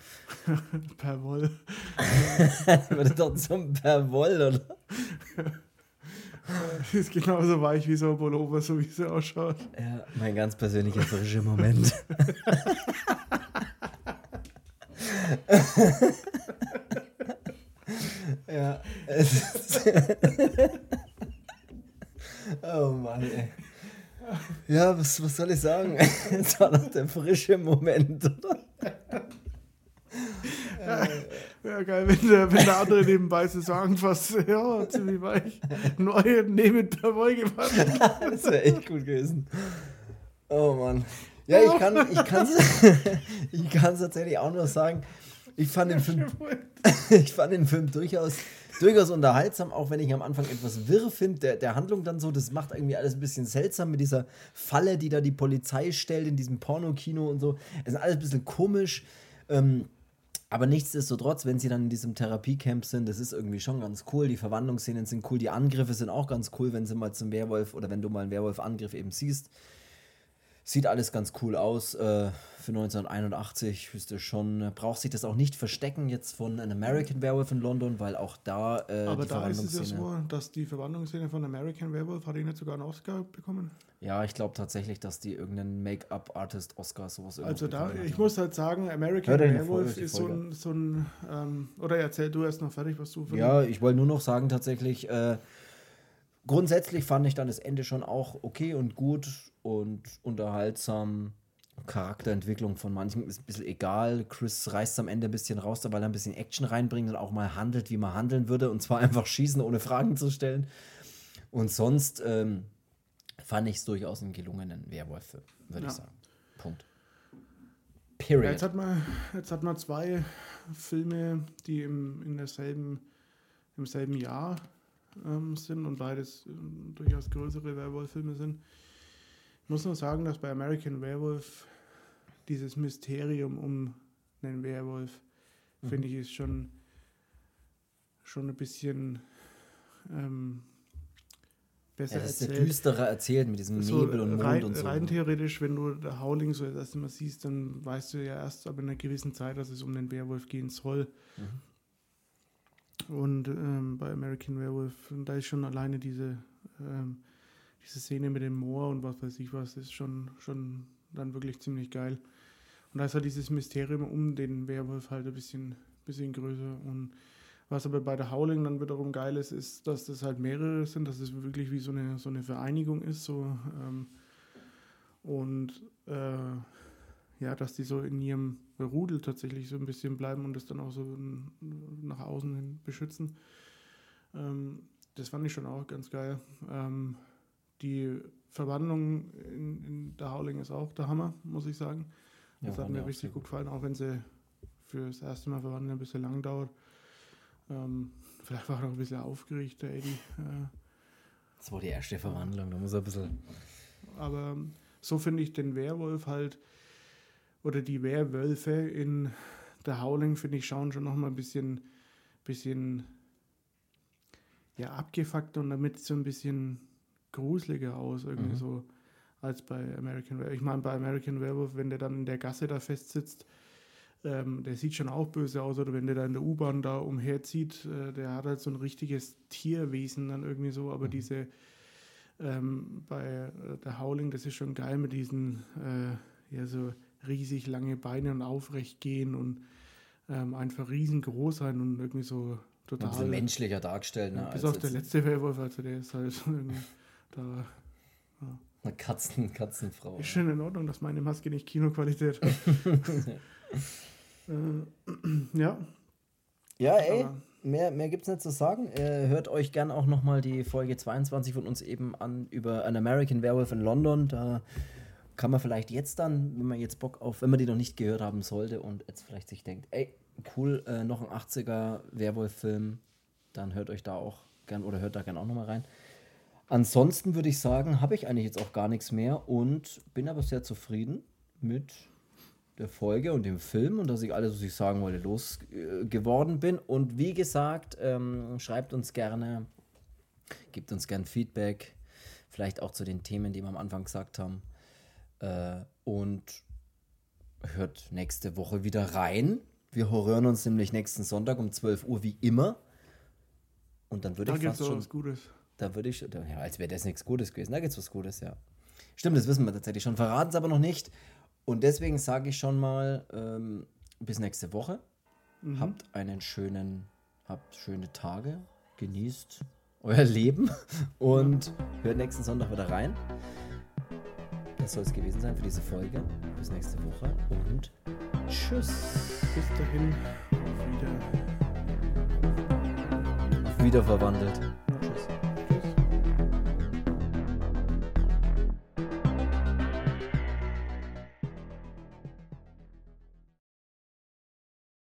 Perwoll. Würde doch zum Perwoll, oder? Ist genauso weich wie so ein Pullover, so wie sie ausschaut. Ja, mein ganz persönlicher frischer Moment. ja, es ist Oh Mann, ey. Ja, was, was soll ich sagen? Es war doch der frische Moment, oder? Ja, geil, wenn der, wenn der andere nebenbei so anfasst, ja, ziemlich weich. Neue Nehmen per Woll gewandt. Das wäre echt gut gewesen. Oh Mann. Ja, ich kann ich kann's, ich kann's tatsächlich auch nur sagen. Ich fand den Film, ich fand den Film durchaus, durchaus unterhaltsam, auch wenn ich am Anfang etwas wirr finde, der, der Handlung dann so, das macht irgendwie alles ein bisschen seltsam mit dieser Falle, die da die Polizei stellt in diesem Pornokino und so. Es ist alles ein bisschen komisch. Ähm, aber nichtsdestotrotz, wenn sie dann in diesem Therapiecamp sind, das ist irgendwie schon ganz cool. Die Verwandlungsszenen sind cool, die Angriffe sind auch ganz cool, wenn sie mal zum Werwolf oder wenn du mal einen Werwolf-Angriff eben siehst. Sieht alles ganz cool aus. Äh, für 1981 wüsste schon, braucht sich das auch nicht verstecken jetzt von An American Werewolf in London, weil auch da äh, Aber da ist es ja so, dass die Verwandlungsszene von American Werewolf hat ich nicht sogar einen Oscar bekommen. Ja, ich glaube tatsächlich, dass die irgendeinen Make-up-Artist Oscar sowas Also da, ich haben. muss halt sagen, American Werewolf ist so ein, so ein ähm, oder erzähl du erst noch fertig, was du Ja, ich wollte nur noch sagen, tatsächlich, äh, grundsätzlich fand ich dann das Ende schon auch okay und gut und unterhaltsam. Charakterentwicklung von manchen ist ein bisschen egal. Chris reißt am Ende ein bisschen raus, weil er ein bisschen Action reinbringt und auch mal handelt, wie man handeln würde. Und zwar einfach schießen, ohne Fragen zu stellen. Und sonst ähm, fand ich es durchaus einen gelungenen Werwolf, würde ja. ich sagen. Punkt. Period. Ja, jetzt, hat man, jetzt hat man zwei Filme, die im, in derselben, im selben Jahr ähm, sind und beides ähm, durchaus größere Werwolf-Filme sind. Muss nur sagen, dass bei American Werewolf dieses Mysterium um einen Werwolf, mhm. finde ich, ist schon, schon ein bisschen ähm, besser ja, das erzählt. ist der düstere erzählt mit diesem so Nebel und Mond rein, und so. Rein theoretisch, wenn du der Howling so das erste Mal siehst, dann weißt du ja erst ab einer gewissen Zeit, dass es um den Werwolf gehen soll. Mhm. Und ähm, bei American Werewolf, da ist schon alleine diese ähm, diese Szene mit dem Moor und was weiß ich was, ist schon, schon dann wirklich ziemlich geil. Und da ist halt dieses Mysterium um den Werwolf halt ein bisschen, bisschen größer. Und was aber bei der Howling dann wiederum geil ist, ist, dass das halt mehrere sind, dass es wirklich wie so eine, so eine Vereinigung ist. So, ähm, und äh, ja, dass die so in ihrem Rudel tatsächlich so ein bisschen bleiben und das dann auch so nach außen hin beschützen. Ähm, das fand ich schon auch ganz geil. Ähm, die Verwandlung in, in der Howling ist auch der Hammer, muss ich sagen. Das ja, hat mir richtig gut gefallen, auch wenn sie für das erste Mal verwandeln ein bisschen lang dauert. Ähm, vielleicht war er auch ein bisschen aufgeregt, der Eddie. Äh, das war die erste Verwandlung, da muss er ein bisschen. Aber so finde ich den Werwolf halt, oder die Werwölfe in der Howling, finde ich, schauen schon nochmal ein bisschen, bisschen ja, abgefuckt und damit so ein bisschen gruseliger aus, irgendwie mhm. so, als bei American Werewolf. Ich meine, bei American Werewolf, wenn der dann in der Gasse da festsitzt, ähm, der sieht schon auch böse aus, oder wenn der da in der U-Bahn da umherzieht, äh, der hat halt so ein richtiges Tierwesen dann irgendwie so, aber mhm. diese ähm, bei äh, der Howling, das ist schon geil mit diesen äh, ja so riesig lange Beine und aufrecht gehen und ähm, einfach riesengroß sein und irgendwie so total. Und menschlicher dargestellt. Ne, bis auf der letzte Werwolf, also der ist halt irgendwie da. Ja. Eine Katzen, Katzenfrau. Ist schon in Ordnung, dass meine Maske nicht Kinoqualität hat. äh, ja. Ja, ey, Aber mehr, mehr gibt es nicht zu sagen. Äh, hört euch gern auch nochmal die Folge 22 von uns eben an über An American Werewolf in London. Da kann man vielleicht jetzt dann, wenn man jetzt Bock auf, wenn man die noch nicht gehört haben sollte und jetzt vielleicht sich denkt, ey, cool, äh, noch ein 80er Werwolf-Film, dann hört euch da auch gern oder hört da gern auch nochmal rein. Ansonsten würde ich sagen, habe ich eigentlich jetzt auch gar nichts mehr und bin aber sehr zufrieden mit der Folge und dem Film und dass ich alles, was ich sagen wollte, losgeworden bin. Und wie gesagt, ähm, schreibt uns gerne, gebt uns gerne Feedback, vielleicht auch zu den Themen, die wir am Anfang gesagt haben. Äh, und hört nächste Woche wieder rein. Wir hören uns nämlich nächsten Sonntag um 12 Uhr wie immer. Und dann würde da ich fast schon... Was Gutes. Da würde ich, ja, als wäre das nichts Gutes gewesen. Da gibt es was Gutes, ja. Stimmt, das wissen wir tatsächlich schon. Verraten es aber noch nicht. Und deswegen sage ich schon mal, ähm, bis nächste Woche. Mhm. Habt einen schönen, habt schöne Tage, genießt euer Leben und hört nächsten Sonntag wieder rein. Das soll es gewesen sein für diese Folge. Bis nächste Woche und tschüss. Bis dahin. Wieder. Wieder verwandelt.